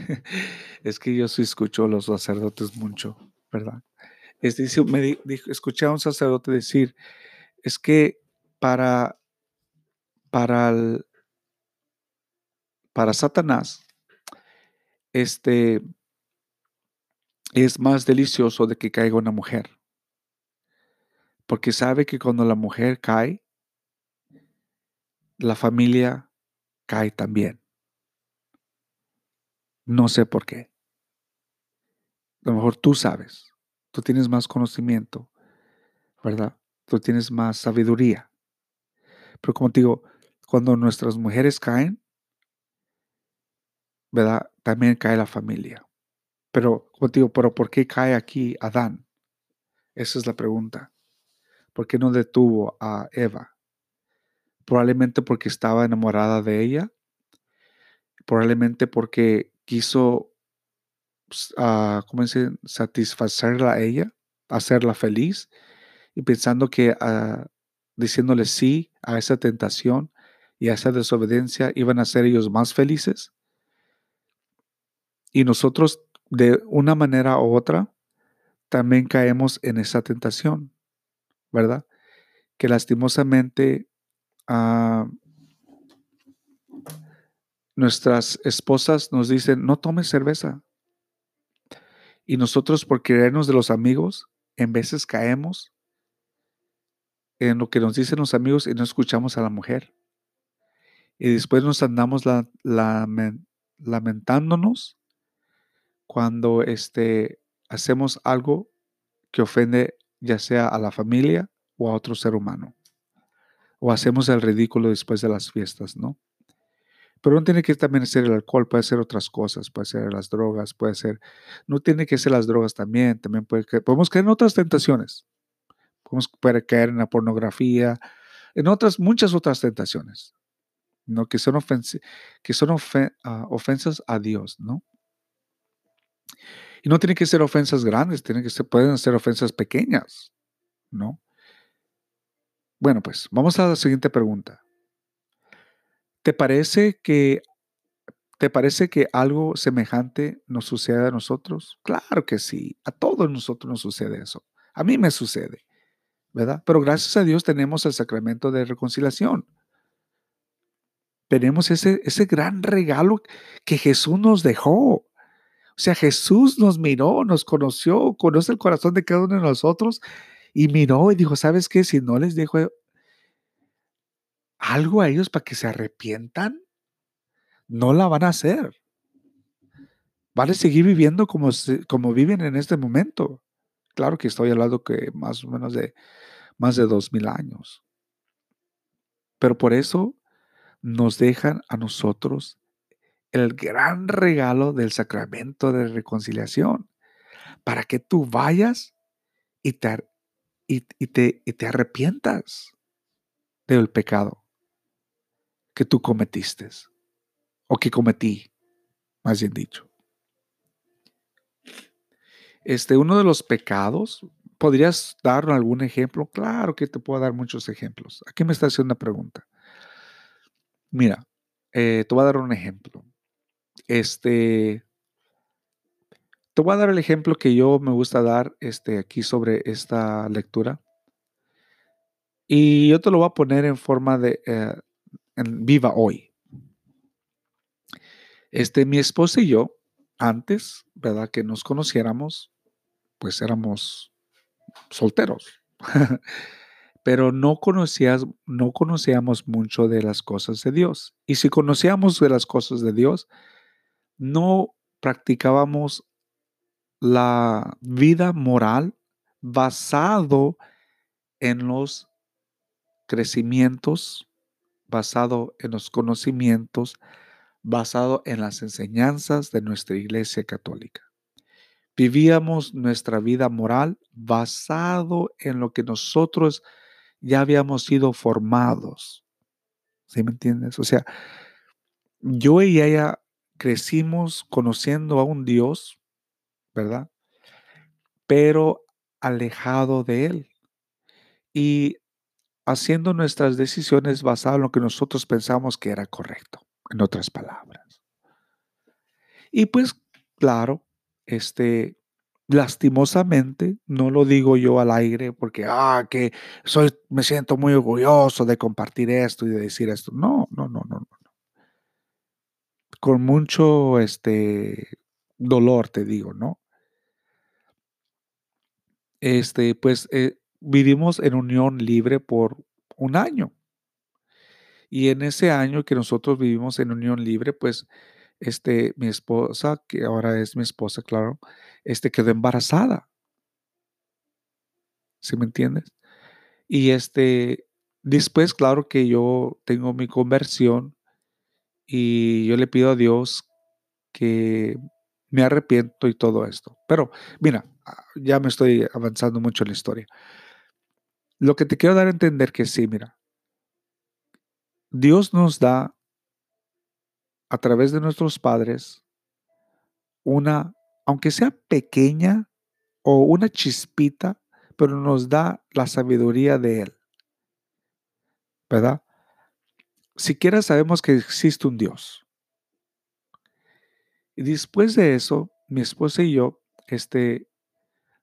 es que yo sí escucho a los sacerdotes mucho, ¿verdad? Este, me escuché a un sacerdote decir, es que para, para, para Satanás, este, es más delicioso de que caiga una mujer. Porque sabe que cuando la mujer cae, la familia cae también. No sé por qué. A lo mejor tú sabes, tú tienes más conocimiento, ¿verdad? Tú tienes más sabiduría. Pero como te digo, cuando nuestras mujeres caen, ¿verdad? También cae la familia. Pero, como te digo, ¿pero por qué cae aquí Adán? Esa es la pregunta. ¿Por qué no detuvo a Eva? Probablemente porque estaba enamorada de ella. Probablemente porque quiso, uh, ¿cómo se satisfacerla a ella, hacerla feliz. Y pensando que uh, diciéndole sí a esa tentación y a esa desobediencia iban a ser ellos más felices. Y nosotros de una manera u otra también caemos en esa tentación, ¿verdad? Que lastimosamente ah, nuestras esposas nos dicen, no tomes cerveza. Y nosotros por querernos de los amigos, en veces caemos en lo que nos dicen los amigos y no escuchamos a la mujer. Y después nos andamos lamentándonos cuando este, hacemos algo que ofende ya sea a la familia o a otro ser humano. O hacemos el ridículo después de las fiestas, ¿no? Pero no tiene que también ser el alcohol, puede ser otras cosas, puede ser las drogas, puede ser, no tiene que ser las drogas también, también puede podemos caer en otras tentaciones. Podemos caer en la pornografía, en otras, muchas otras tentaciones, ¿no? Que son, que son ah, ofensas a Dios, ¿no? Y no tienen que ser ofensas grandes, tienen que ser, pueden ser ofensas pequeñas, ¿no? Bueno, pues vamos a la siguiente pregunta. ¿Te parece que ¿Te parece que algo semejante nos sucede a nosotros? Claro que sí, a todos nosotros nos sucede eso. A mí me sucede, ¿verdad? Pero gracias a Dios tenemos el sacramento de reconciliación. Tenemos ese, ese gran regalo que Jesús nos dejó. O sea, Jesús nos miró, nos conoció, conoce el corazón de cada uno de nosotros y miró y dijo, ¿sabes qué? Si no les dejo algo a ellos para que se arrepientan, no la van a hacer. Van a seguir viviendo como, como viven en este momento. Claro que estoy hablando que más o menos de más de dos mil años. Pero por eso nos dejan a nosotros el gran regalo del sacramento de reconciliación, para que tú vayas y te, y, te, y te arrepientas del pecado que tú cometiste, o que cometí, más bien dicho. Este, uno de los pecados, ¿podrías dar algún ejemplo? Claro que te puedo dar muchos ejemplos. Aquí me está haciendo una pregunta. Mira, eh, te voy a dar un ejemplo. Este, te voy a dar el ejemplo que yo me gusta dar este, aquí sobre esta lectura. Y yo te lo voy a poner en forma de eh, viva hoy. Este, mi esposa y yo, antes, ¿verdad? Que nos conociéramos, pues éramos solteros. Pero no, conocías, no conocíamos mucho de las cosas de Dios. Y si conocíamos de las cosas de Dios, no practicábamos la vida moral basado en los crecimientos, basado en los conocimientos, basado en las enseñanzas de nuestra Iglesia Católica. Vivíamos nuestra vida moral basado en lo que nosotros ya habíamos sido formados. ¿Sí me entiendes? O sea, yo y ella crecimos conociendo a un Dios, ¿verdad? Pero alejado de Él. Y haciendo nuestras decisiones basadas en lo que nosotros pensamos que era correcto, en otras palabras. Y pues, claro, este, lastimosamente, no lo digo yo al aire porque, ah, que soy, me siento muy orgulloso de compartir esto y de decir esto. No, no, no, no, no. Con mucho, este, dolor te digo, ¿no? Este, pues, eh, vivimos en unión libre por un año. Y en ese año que nosotros vivimos en unión libre, pues este, mi esposa, que ahora es mi esposa, claro, este, quedó embarazada. ¿Sí me entiendes? Y este, después, claro que yo tengo mi conversión y yo le pido a Dios que me arrepiento y todo esto. Pero mira, ah, ya me estoy avanzando mucho en la historia. Lo que te quiero dar a entender que sí, mira, Dios nos da a través de nuestros padres una, aunque sea pequeña o una chispita, pero nos da la sabiduría de Él. ¿Verdad? Siquiera sabemos que existe un Dios. Y después de eso, mi esposa y yo, este,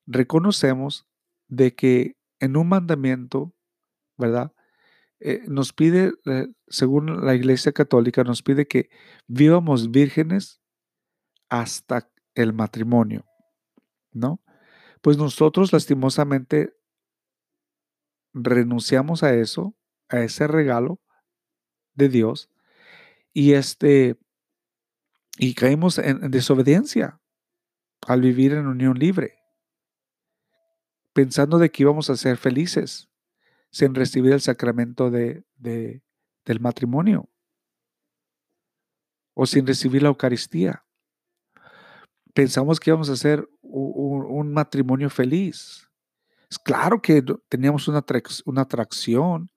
reconocemos de que en un mandamiento, ¿verdad? Eh, nos pide, eh, según la Iglesia Católica, nos pide que vivamos vírgenes hasta el matrimonio, ¿no? Pues nosotros lastimosamente renunciamos a eso, a ese regalo de Dios y este y caímos en desobediencia al vivir en unión libre, pensando de que íbamos a ser felices sin recibir el sacramento de, del matrimonio o sin recibir la Eucaristía. Pensamos que íbamos a ser un, matrimonio feliz. Es claro que teníamos una, una atracción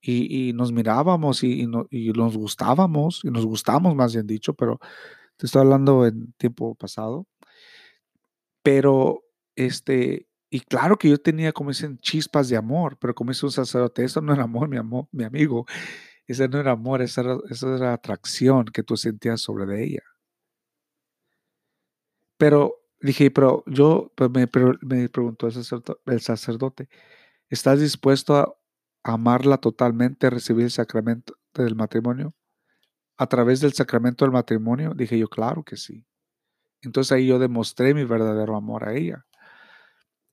y, nos mirábamos y, y, nos gustábamos, y nos gustamos más bien dicho, pero te estoy hablando en tiempo pasado. Pero este, y claro que yo tenía, como dicen, chispas de amor, pero como dice un sacerdote, eso no era amor, mi, amor, mi amigo. Ese no era amor, esa era, atracción que tú sentías sobre ella. Pero dije, pero yo, me, me preguntó el sacerdote, el sacerdote, ¿estás dispuesto a amarla totalmente, a recibir el sacramento del matrimonio? A través del sacramento del matrimonio, dije yo, claro que sí. Entonces ahí yo demostré mi verdadero amor a ella.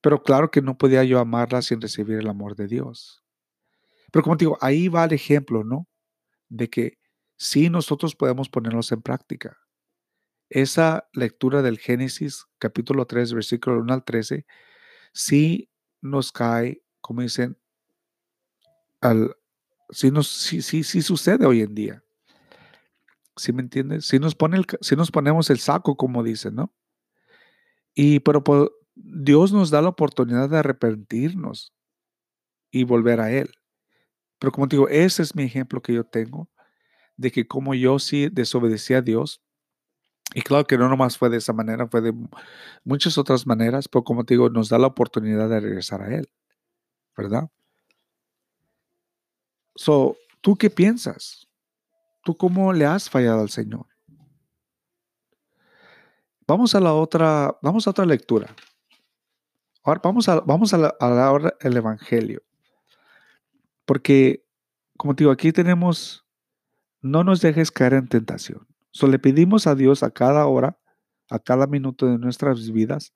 Pero claro que no podía yo amarla sin recibir el amor de Dios. Pero como te digo, ahí va el ejemplo, ¿no? De que sí nosotros podemos ponerlos en práctica. Esa lectura del Génesis capítulo 3, versículo 1 al 13, sí nos cae, como dicen, sí, nos, sí, sí, sí sucede hoy en día. ¿Sí me entiendes? Si nos, pone si nos ponemos el saco, como dicen, ¿no? Y pero Dios nos da la oportunidad de arrepentirnos y volver a Él. Pero como te digo, ese es mi ejemplo que yo tengo de que como yo sí desobedecí a Dios, y claro que no nomás fue de esa manera, fue de muchas otras maneras, pero como te digo, nos da la oportunidad de regresar a Él, ¿verdad? So, ¿tú qué piensas? ¿Tú cómo le has fallado al Señor? Vamos a la otra, vamos a otra lectura. Ahora vamos a, vamos a, la, ahora el Evangelio. Porque, como te digo, aquí tenemos, no nos dejes caer en tentación. So, le pedimos a Dios a cada hora, a cada minuto de nuestras vidas,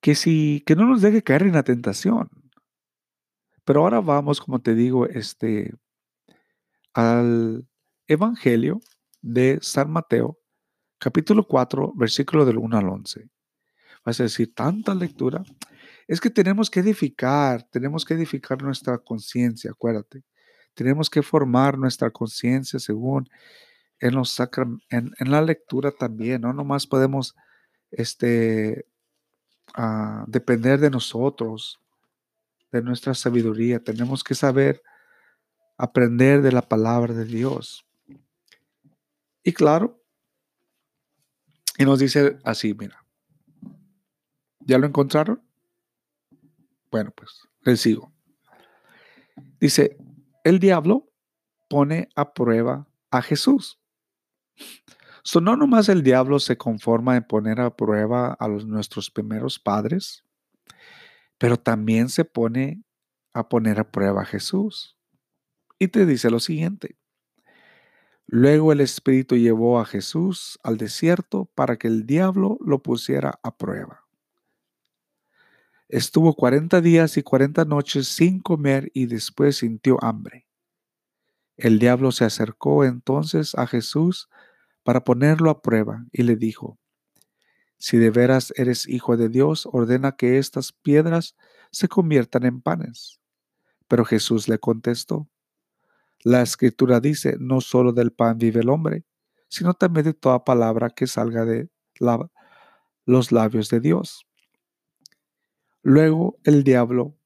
que, si, que no nos deje caer en la tentación. Pero ahora vamos, como te digo, este, al Evangelio de San Mateo, capítulo 4, versículo del 1 al 11. Vas decir, tanta lectura. Es que tenemos que edificar, tenemos que edificar nuestra conciencia, acuérdate. Tenemos que formar nuestra conciencia según en, en, la lectura también, no nomás podemos este, uh, depender de nosotros, de nuestra sabiduría, tenemos que saber aprender de la palabra de Dios. Y claro, y nos dice así, mira, ¿ya lo encontraron? Bueno, pues les sigo. Dice, el diablo pone a prueba a Jesús. So, no nomás el diablo se conforma en poner a prueba a los, nuestros primeros padres, pero también se pone a poner a prueba a Jesús. Y te dice lo siguiente. Luego el Espíritu llevó a Jesús al desierto para que el diablo lo pusiera a prueba. Estuvo cuarenta días y cuarenta noches sin comer y después sintió hambre. El diablo se acercó entonces a Jesús para ponerlo a prueba y le dijo, Si de veras eres hijo de Dios, ordena que estas piedras se conviertan en panes. Pero Jesús le contestó, La escritura dice, no solo del pan vive el hombre, sino también de toda palabra que salga de los labios de Dios. Luego el diablo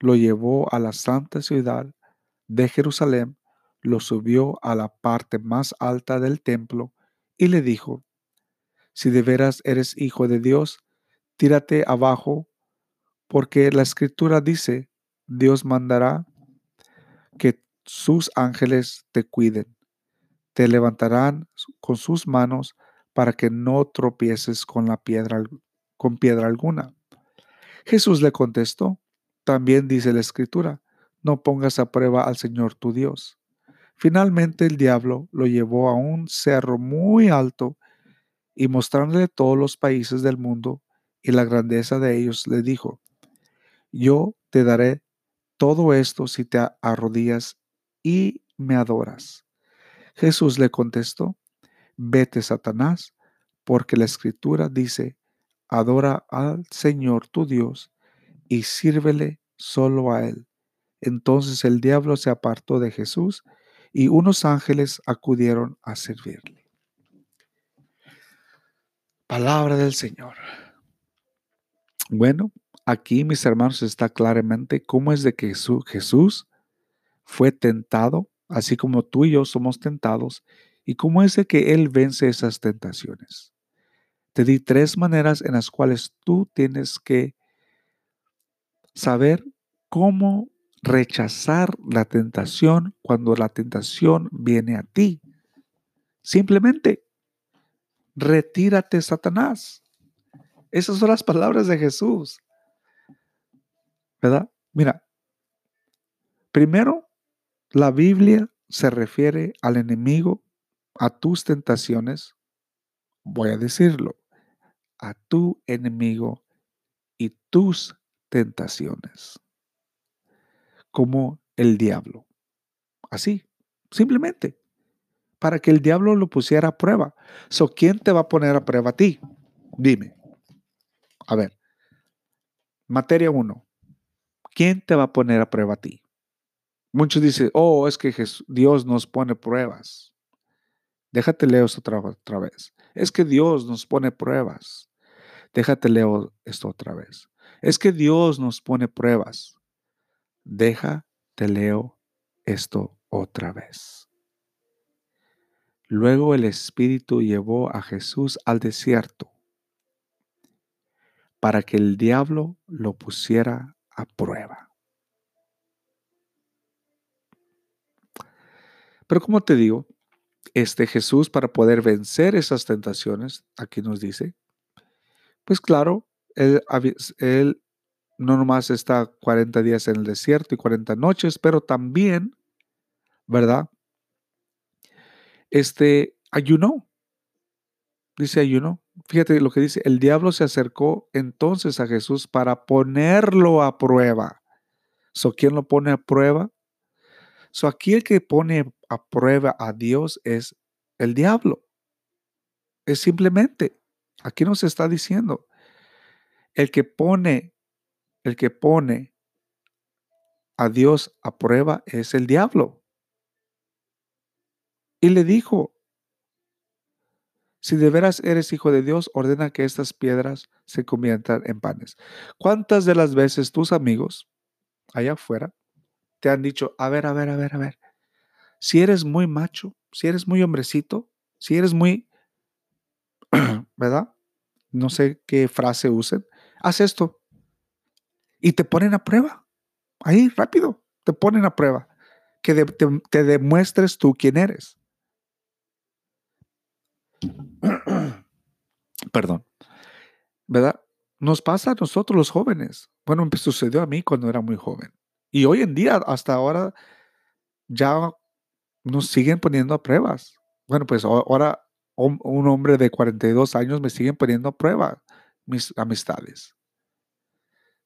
lo llevó a la santa ciudad de Jerusalén lo subió a la parte más alta del templo y le dijo, Si de veras eres hijo de Dios, tírate abajo, porque la escritura dice, Dios mandará que sus ángeles te cuiden, te levantarán con sus manos para que no tropieces con la piedra con piedra alguna. Jesús le contestó, también dice la escritura, no pongas a prueba al Señor tu Dios. Finalmente el diablo lo llevó a un cerro muy alto y mostrándole todos los países del mundo y la grandeza de ellos, le dijo, yo te daré todo esto si te arrodillas y me adoras. Jesús le contestó, vete Satanás, porque la escritura dice, adora al Señor tu Dios y sírvele solo a Él. Entonces el diablo se apartó de Jesús y unos ángeles acudieron a servirle. Palabra del Señor. Bueno, aquí mis hermanos está claramente cómo es de que Jesús fue tentado, así como tú y yo somos tentados, y cómo es de que Él vence esas tentaciones. Te di tres maneras en las cuales tú tienes que saber cómo rechazar la tentación cuando la tentación viene a ti. Simplemente, retírate, Satanás. Esas son las palabras de Jesús. ¿Verdad? Mira, primero, la Biblia se refiere al enemigo, a tus tentaciones. Voy a decirlo, a tu enemigo y tus tentaciones como el diablo. Así, simplemente, para que el diablo lo pusiera a prueba. So, ¿Quién te va a poner a prueba a ti? Dime. A ver, materia 1. ¿Quién te va a poner a prueba a ti? Muchos dicen, oh, es que Dios nos pone pruebas. Déjate leer otra, otra vez. Es que Dios nos pone pruebas. Déjate leer esto otra vez. Es que Dios nos pone pruebas. Deja, te leo esto otra vez. Luego el Espíritu llevó a Jesús al desierto para que el diablo lo pusiera a prueba. Pero como te digo, este Jesús para poder vencer esas tentaciones, aquí nos dice, pues claro, él, no nomás está 40 días en el desierto y 40 noches, pero también, ¿verdad? Este ayunó. Dice ayunó. Fíjate lo que dice, el diablo se acercó entonces a Jesús para ponerlo a prueba. So, ¿Quién lo pone a prueba? So, aquí el que pone a prueba a Dios es el diablo. Es simplemente, aquí nos está diciendo, el que pone, el que pone a Dios a prueba es el diablo. Y le dijo, si de veras eres hijo de Dios, ordena que estas piedras se conviertan en panes. ¿Cuántas de las veces tus amigos allá afuera te han dicho, a ver, a ver, a ver, a ver, si eres muy macho, si eres muy hombrecito, si eres muy, ¿verdad? No sé qué frase usen, haz esto. Y te ponen a prueba. Ahí, rápido, te ponen a prueba. Que te demuestres tú quién eres. Perdón. ¿Verdad? Nos pasa a nosotros los jóvenes. Bueno, sucedió a mí cuando era muy joven. Y hoy en día, hasta ahora, ya nos siguen poniendo a pruebas. Bueno, pues ahora un hombre de 42 años me siguen poniendo a prueba mis amistades.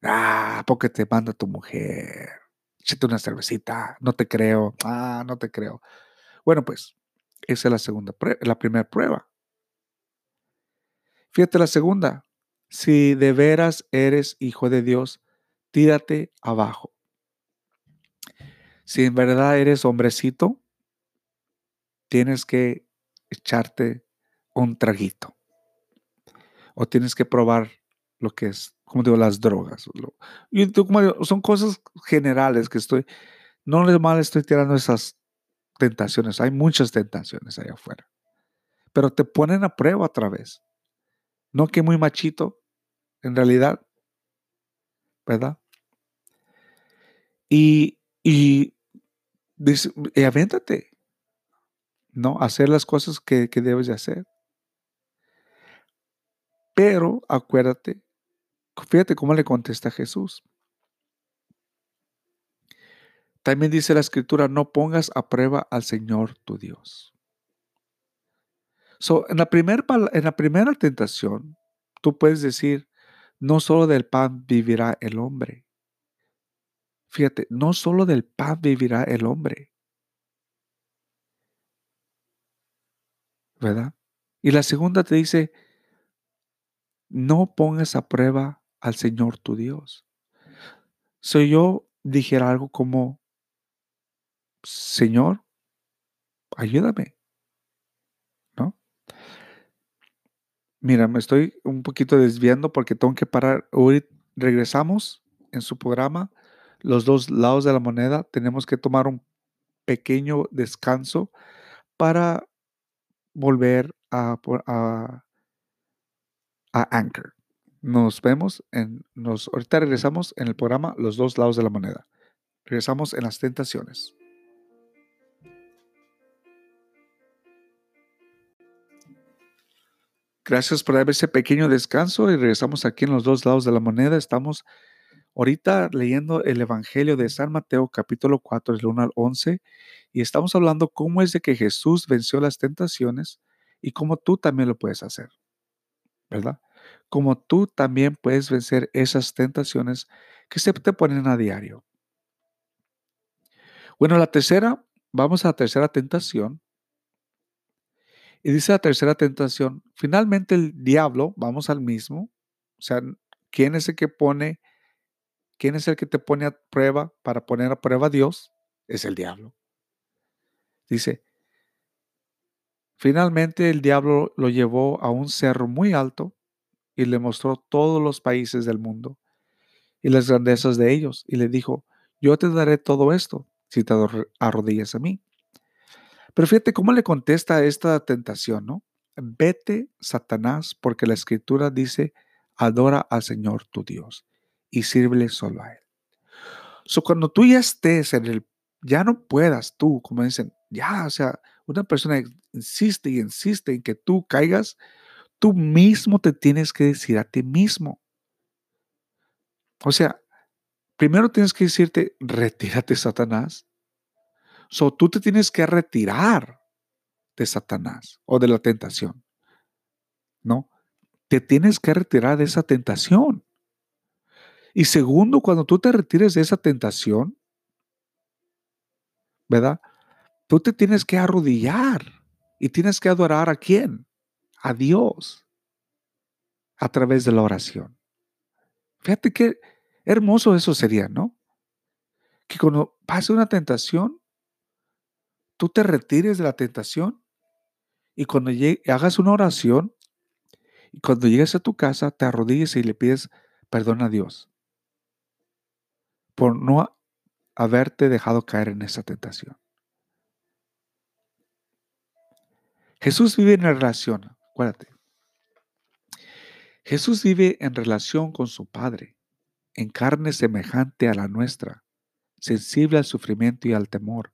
Ah, porque te manda tu mujer. Échate una cervecita. No te creo. Ah, no te creo. Bueno, pues esa es la segunda, la primera prueba. Fíjate la segunda. Si de veras eres hijo de Dios, tírate abajo. Si en verdad eres hombrecito, tienes que echarte un traguito. O tienes que probar lo que es, como digo, las drogas. son cosas generales que estoy, no les mal estoy tirando esas tentaciones. Hay muchas tentaciones allá afuera. Pero te ponen a prueba otra vez. No que muy machito, en realidad. ¿Verdad? Y, y, y avéntate. ¿No? Hacer las cosas que, que debes de hacer. Pero acuérdate, fíjate cómo le contesta Jesús. También dice la escritura, no pongas a prueba al Señor tu Dios. So, en, la en la primera tentación, tú puedes decir, no solo del pan vivirá el hombre. Fíjate, no solo del pan vivirá el hombre. ¿Verdad? Y la segunda te dice, no pongas a prueba al Señor tu Dios. Si yo dijera algo como, Señor, ayúdame. ¿No? Mira, me estoy un poquito desviando porque tengo que parar. Hoy regresamos en su programa, los dos lados de la moneda. Tenemos que tomar un pequeño descanso para volver a, Anchor. Nos vemos en, nos, ahorita regresamos en el programa Los dos lados de la moneda. Regresamos en las tentaciones. Gracias por darme ese pequeño descanso y regresamos aquí en los dos lados de la moneda. Estamos ahorita leyendo el Evangelio de San Mateo capítulo 4, del 1 al 11, y estamos hablando cómo es de que Jesús venció las tentaciones y cómo tú también lo puedes hacer, ¿verdad? Como tú también puedes vencer esas tentaciones que se te ponen a diario. Bueno, la tercera, vamos a la tercera tentación, y dice la tercera tentación, finalmente el diablo, vamos al mismo, o sea, ¿quién es el que pone, quién es el que te pone a prueba para poner a prueba a Dios? Es el diablo. Dice, finalmente el diablo lo llevó a un cerro muy alto y le mostró todos los países del mundo y las grandezas de ellos y le dijo, yo te daré todo esto si te arrodillas a mí. Pero fíjate cómo le contesta esta tentación, ¿no? Vete, Satanás, porque la escritura dice, adora al Señor tu Dios y sírvele solo a Él. So, cuando tú ya estés en el, ya no puedas tú, como dicen, ya, o sea, una persona insiste y insiste en que tú caigas, tú mismo te tienes que decir a ti mismo. O sea, primero tienes que decirte, retírate, Satanás. So, tú te tienes que retirar de Satanás o de la tentación. ¿No? Te tienes que retirar de esa tentación. Y segundo, cuando tú te retires de esa tentación, ¿verdad? Tú te tienes que arrodillar y tienes que adorar a quién? A Dios a través de la oración. Fíjate qué hermoso eso sería, ¿no? Que cuando pase una tentación, tú te retires de la tentación y cuando hagas una oración y cuando llegues a tu casa te arrodilles y le pides perdón a Dios por no haberte dejado caer en esa tentación. Jesús vive en relación, acuérdate. Jesús vive en relación con su Padre, en carne semejante a la nuestra, sensible al sufrimiento y al temor.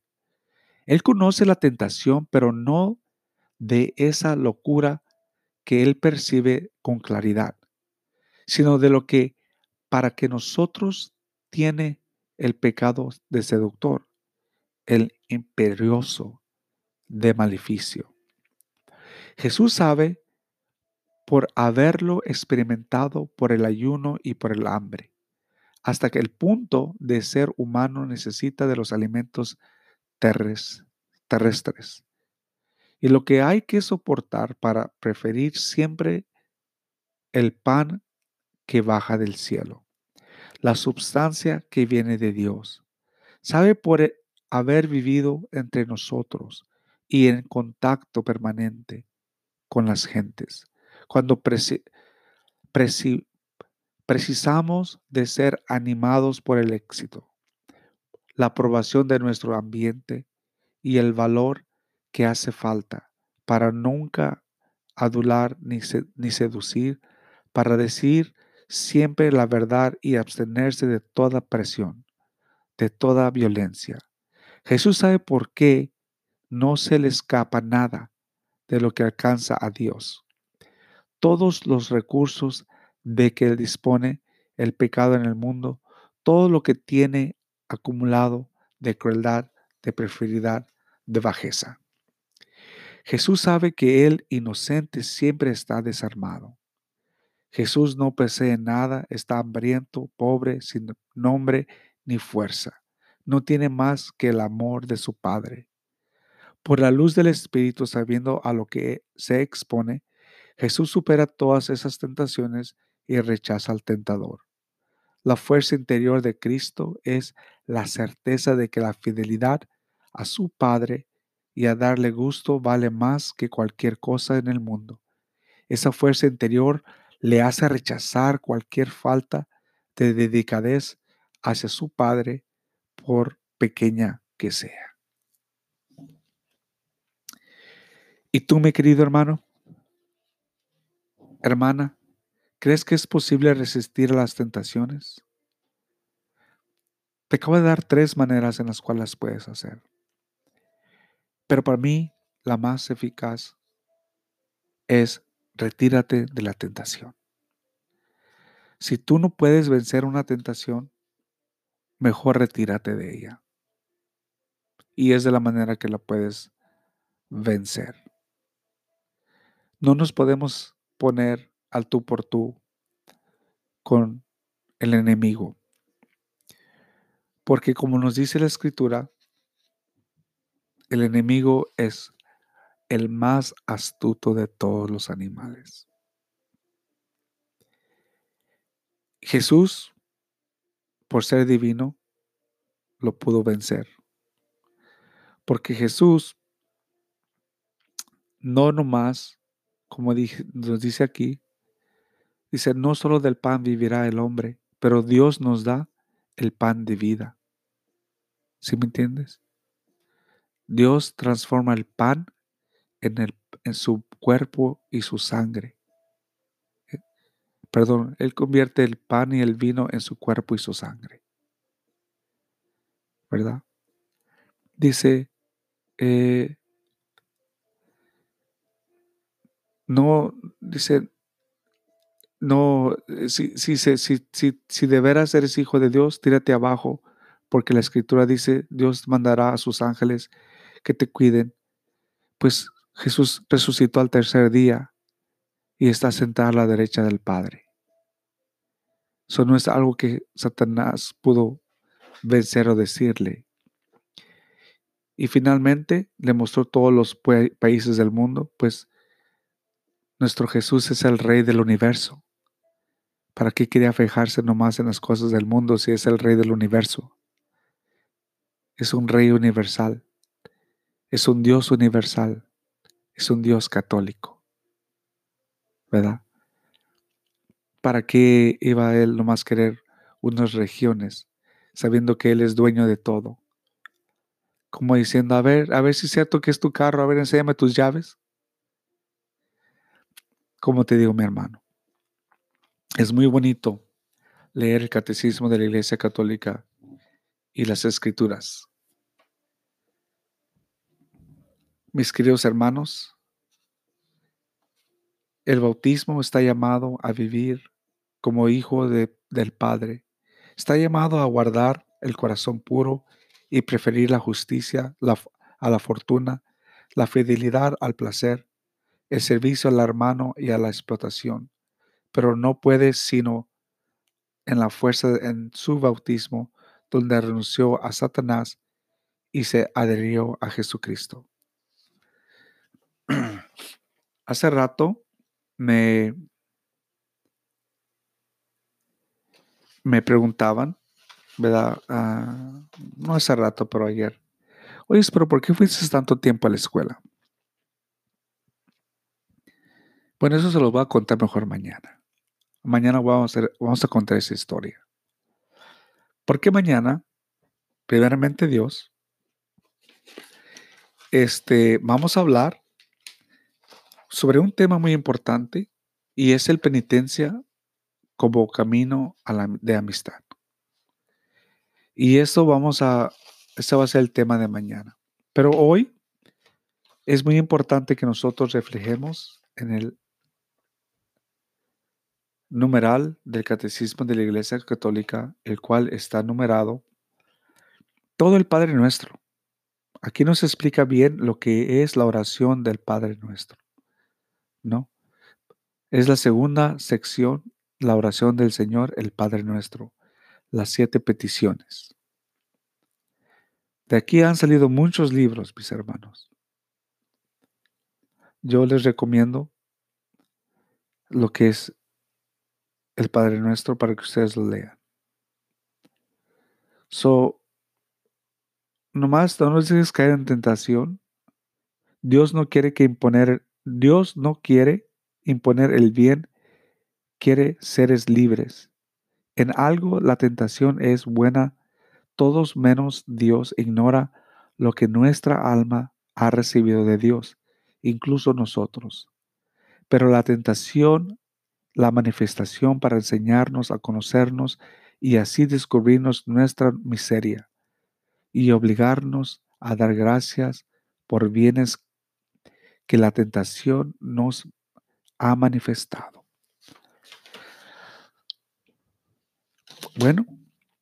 Él conoce la tentación, pero no de esa locura que él percibe con claridad, sino de lo que para que nosotros tiene el pecado de seductor, el imperioso de maleficio. Jesús sabe por haberlo experimentado por el ayuno y por el hambre, hasta que el punto de ser humano necesita de los alimentos terrestres. Y lo que hay que soportar para preferir siempre el pan que baja del cielo, la substancia que viene de Dios. Sabe por e, haber vivido entre nosotros y en contacto permanente con las gentes. Cuando precisamos de ser animados por el éxito, la aprobación de nuestro ambiente y el valor que hace falta para nunca adular ni, ni seducir, para decir siempre la verdad y abstenerse de toda presión, de toda violencia. Jesús sabe por qué no se le escapa nada de lo que alcanza a Dios. Todos los recursos de que Él dispone el pecado en el mundo, todo lo que tiene acumulado de crueldad, de preferidad, de bajeza. Jesús sabe que Él, inocente, siempre está desarmado. Jesús no posee nada, está hambriento, pobre, sin nombre ni fuerza. No tiene más que el amor de su Padre. Por la luz del Espíritu, sabiendo a lo que se expone, Jesús supera todas esas tentaciones y rechaza al tentador. La fuerza interior de Cristo es la certeza de que la fidelidad a su Padre y a darle gusto vale más que cualquier cosa en el mundo. Esa fuerza interior le hace rechazar cualquier falta de dedicadez hacia su Padre, por pequeña que sea. ¿Y tú, mi querido hermano? Hermana, ¿crees que es posible resistir a las tentaciones? Te acabo de dar tres maneras en las cuales puedes hacer. Pero para mí, la más eficaz es retírate de la tentación. Si tú no puedes vencer una tentación, mejor retírate de ella. Y es de la manera que la puedes vencer. No nos podemos poner al tú por tú con el enemigo. Porque como nos dice la escritura, el enemigo es el más astuto de todos los animales. Jesús, por ser divino, lo pudo vencer. Porque Jesús no nomás como nos dice aquí, dice, no solo del pan vivirá el hombre, pero Dios nos da el pan de vida. ¿Sí me entiendes? Dios transforma el pan en, el, en su cuerpo y su sangre. Eh, perdón, Él convierte el pan y el vino en su cuerpo y su sangre. ¿Verdad? Dice, eh, no, dice, no, eh, si, si, si, si, si de veras eres hijo de Dios, tírate abajo, porque la escritura dice, Dios mandará a sus ángeles que te cuiden. Pues Jesús resucitó al tercer día y está sentado a la derecha del Padre. Eso no es algo que Satanás pudo vencer o decirle. Y finalmente le mostró todos los países del mundo, pues nuestro Jesús es el Rey del universo. ¿Para qué quería fijarse nomás en las cosas del mundo si es el rey del universo? Es un rey universal. Es un Dios universal. Es un Dios católico. ¿Verdad? ¿Para qué iba él nomás querer unas regiones, sabiendo que él es dueño de todo? Como diciendo, a ver, a ver si es cierto que es tu carro, a ver, enséñame tus llaves. Como te digo, mi hermano, es muy bonito leer el catecismo de la Iglesia Católica y las escrituras. Mis queridos hermanos, el bautismo está llamado a vivir como hijo de, del Padre. Está llamado a guardar el corazón puro y preferir la justicia a la fortuna, la fidelidad al placer, el servicio al hermano y a la explotación pero no puede sino en la fuerza en su bautismo, donde renunció a Satanás y se adhirió a Jesucristo. Hace rato me, me preguntaban, ¿verdad? Ah, no hace rato, pero ayer. Oye, pero ¿por qué fuiste tanto tiempo a la escuela? Bueno, eso se lo voy a contar mejor mañana. Mañana vamos a, vamos a contar esa historia. Porque mañana, primeramente Dios, este, vamos a hablar sobre un tema muy importante y es el penitencia como camino a la, de amistad. Y eso vamos a, ese va a ser el tema de mañana. Pero hoy es muy importante que nosotros reflejemos en el numeral del Catecismo de la Iglesia Católica, el cual está numerado todo el Padre Nuestro. Aquí nos explica bien lo que es la oración del Padre Nuestro. ¿No? Es la segunda sección, la oración del Señor, el Padre Nuestro, las siete peticiones. De aquí han salido muchos libros, mis hermanos. Yo les recomiendo lo que es el Padre Nuestro para que ustedes lo lean. So, nomás no les dejes caer en tentación. Dios no quiere que imponer, Dios no quiere imponer el bien, quiere seres libres. En algo la tentación es buena, todos menos Dios ignora lo que nuestra alma ha recibido de Dios, incluso nosotros. Pero la tentación la manifestación para enseñarnos a conocernos y así descubrirnos nuestra miseria y obligarnos a dar gracias por bienes que la tentación nos ha manifestado. Bueno,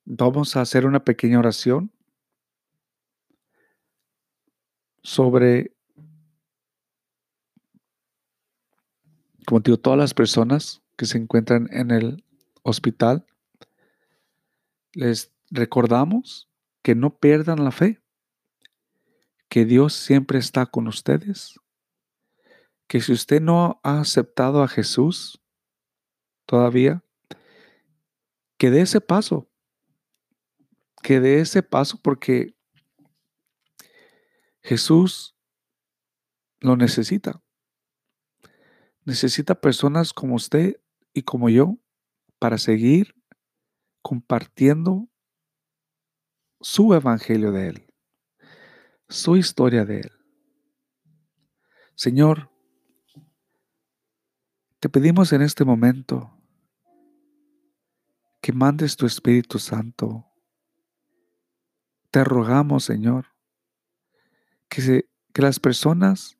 vamos a hacer una pequeña oración sobre, como digo, todas las personas que se encuentran en el hospital, les recordamos que no pierdan la fe, que Dios siempre está con ustedes, que si usted no ha aceptado a Jesús todavía, que dé ese paso, que dé ese paso porque Jesús lo necesita. Necesita personas como usted y como yo para seguir compartiendo su evangelio de Él, su historia de Él. Señor, te pedimos en este momento que mandes tu Espíritu Santo. Te rogamos, Señor, que, que las personas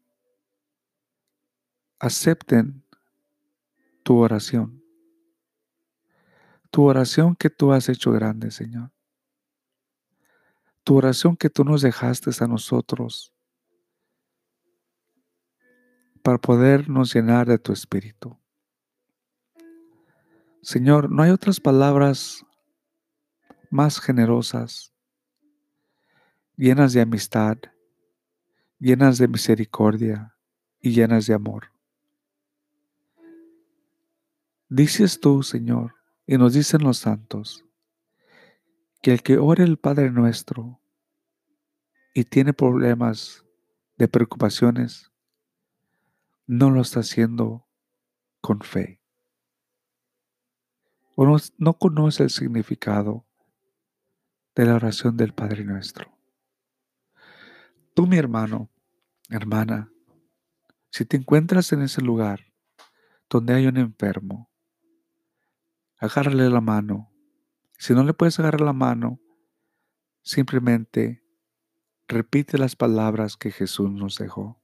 acepten tu oración. Tu oración que tú has hecho grande, Señor. Tu oración que tú nos dejaste a nosotros para podernos llenar de tu espíritu. Señor, no hay otras palabras más generosas, llenas de amistad, llenas de misericordia y llenas de amor. Dices tú, Señor, Y nos dicen los santos que el que ore el Padre nuestro y tiene problemas de preocupaciones, no lo está haciendo con fe. O no, no conoce el significado de la oración del Padre nuestro. Tú, mi hermano, hermana, si te encuentras en ese lugar donde hay un enfermo, agárrale la mano. Si no le puedes agarrar la mano, simplemente repite las palabras que Jesús nos dejó.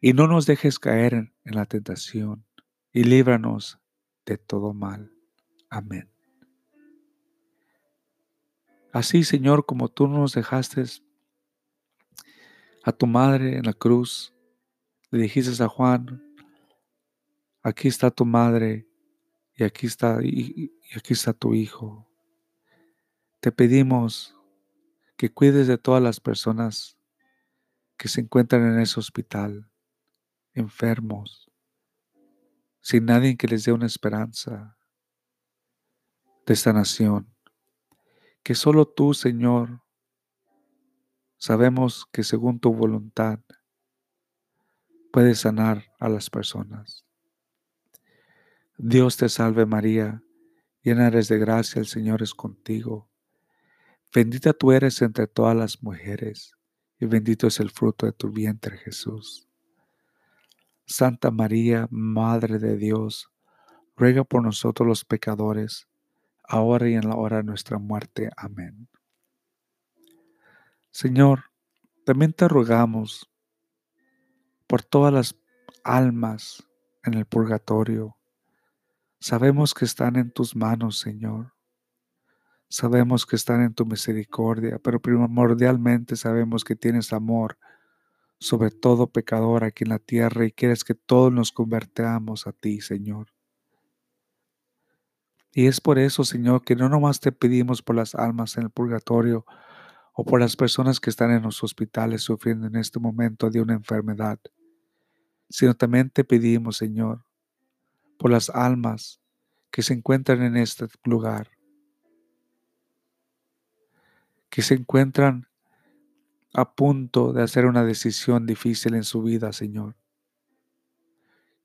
Y no nos dejes caer en, la tentación, y líbranos de todo mal. Amén. Así, Señor, como tú nos dejaste a tu madre en la cruz, le dijiste a Juan, aquí está tu madre y aquí está, y, aquí está tu hijo. Te pedimos que cuides de todas las personas que se encuentran en ese hospital, enfermos, sin nadie que les dé una esperanza de sanación. Que solo tú, Señor, sabemos que según tu voluntad puedes sanar a las personas. Dios te salve María, llena eres de gracia, el Señor es contigo. Bendita tú eres entre todas las mujeres, y bendito es el fruto de tu vientre Jesús. Santa María, Madre de Dios, ruega por nosotros los pecadores, ahora y en la hora de nuestra muerte. Amén. Señor, también te rogamos por todas las almas en el purgatorio, Sabemos que están en tus manos, Señor. Sabemos que están en tu misericordia, pero primordialmente sabemos que tienes amor sobre todo pecador aquí en la tierra y quieres que todos nos convertamos a ti, Señor. Y es por eso, Señor, que no nomás te pedimos por las almas en el purgatorio o por las personas que están en los hospitales sufriendo en este momento de una enfermedad, sino también te pedimos, Señor, por las almas que se encuentran en este lugar, que se encuentran a punto de hacer una decisión difícil en su vida, Señor,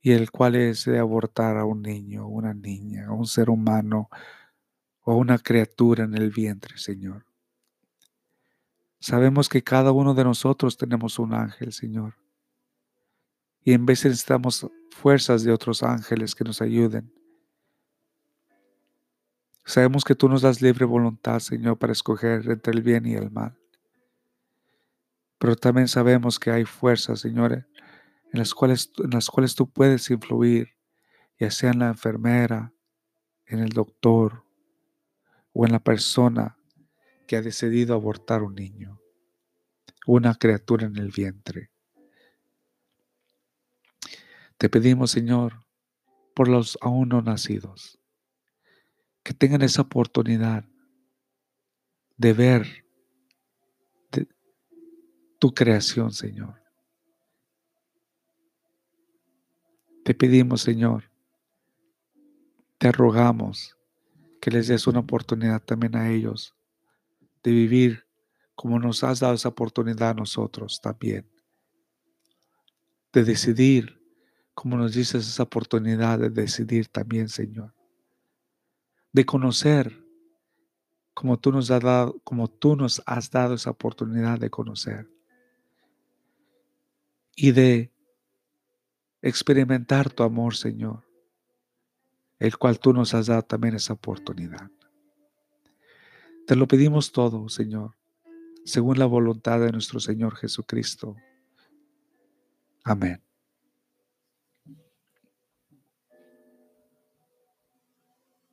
y el cual es de abortar a un niño, una niña, a un ser humano o una criatura en el vientre, Señor. Sabemos que cada uno de nosotros tenemos un ángel, Señor. Y en vez necesitamos fuerzas de otros ángeles que nos ayuden. Sabemos que tú nos das libre voluntad, Señor, para escoger entre el bien y el mal. Pero también sabemos que hay fuerzas, Señor, en las cuales, en las cuales tú puedes influir, ya sea en la enfermera, en el doctor o en la persona que ha decidido abortar un niño, una criatura en el vientre. Te pedimos, Señor, por los aún no nacidos, que tengan esa oportunidad de ver tu creación, Señor. Te pedimos, Señor, te rogamos que les des una oportunidad también a ellos de vivir como nos has dado esa oportunidad a nosotros también, de decidir como nos dices esa oportunidad de decidir también, Señor. De conocer como tú nos has dado, como tú nos has dado esa oportunidad de conocer. Y de experimentar tu amor, Señor, el cual tú nos has dado también esa oportunidad. Te lo pedimos todo, Señor, según la voluntad de nuestro Señor Jesucristo. Amén.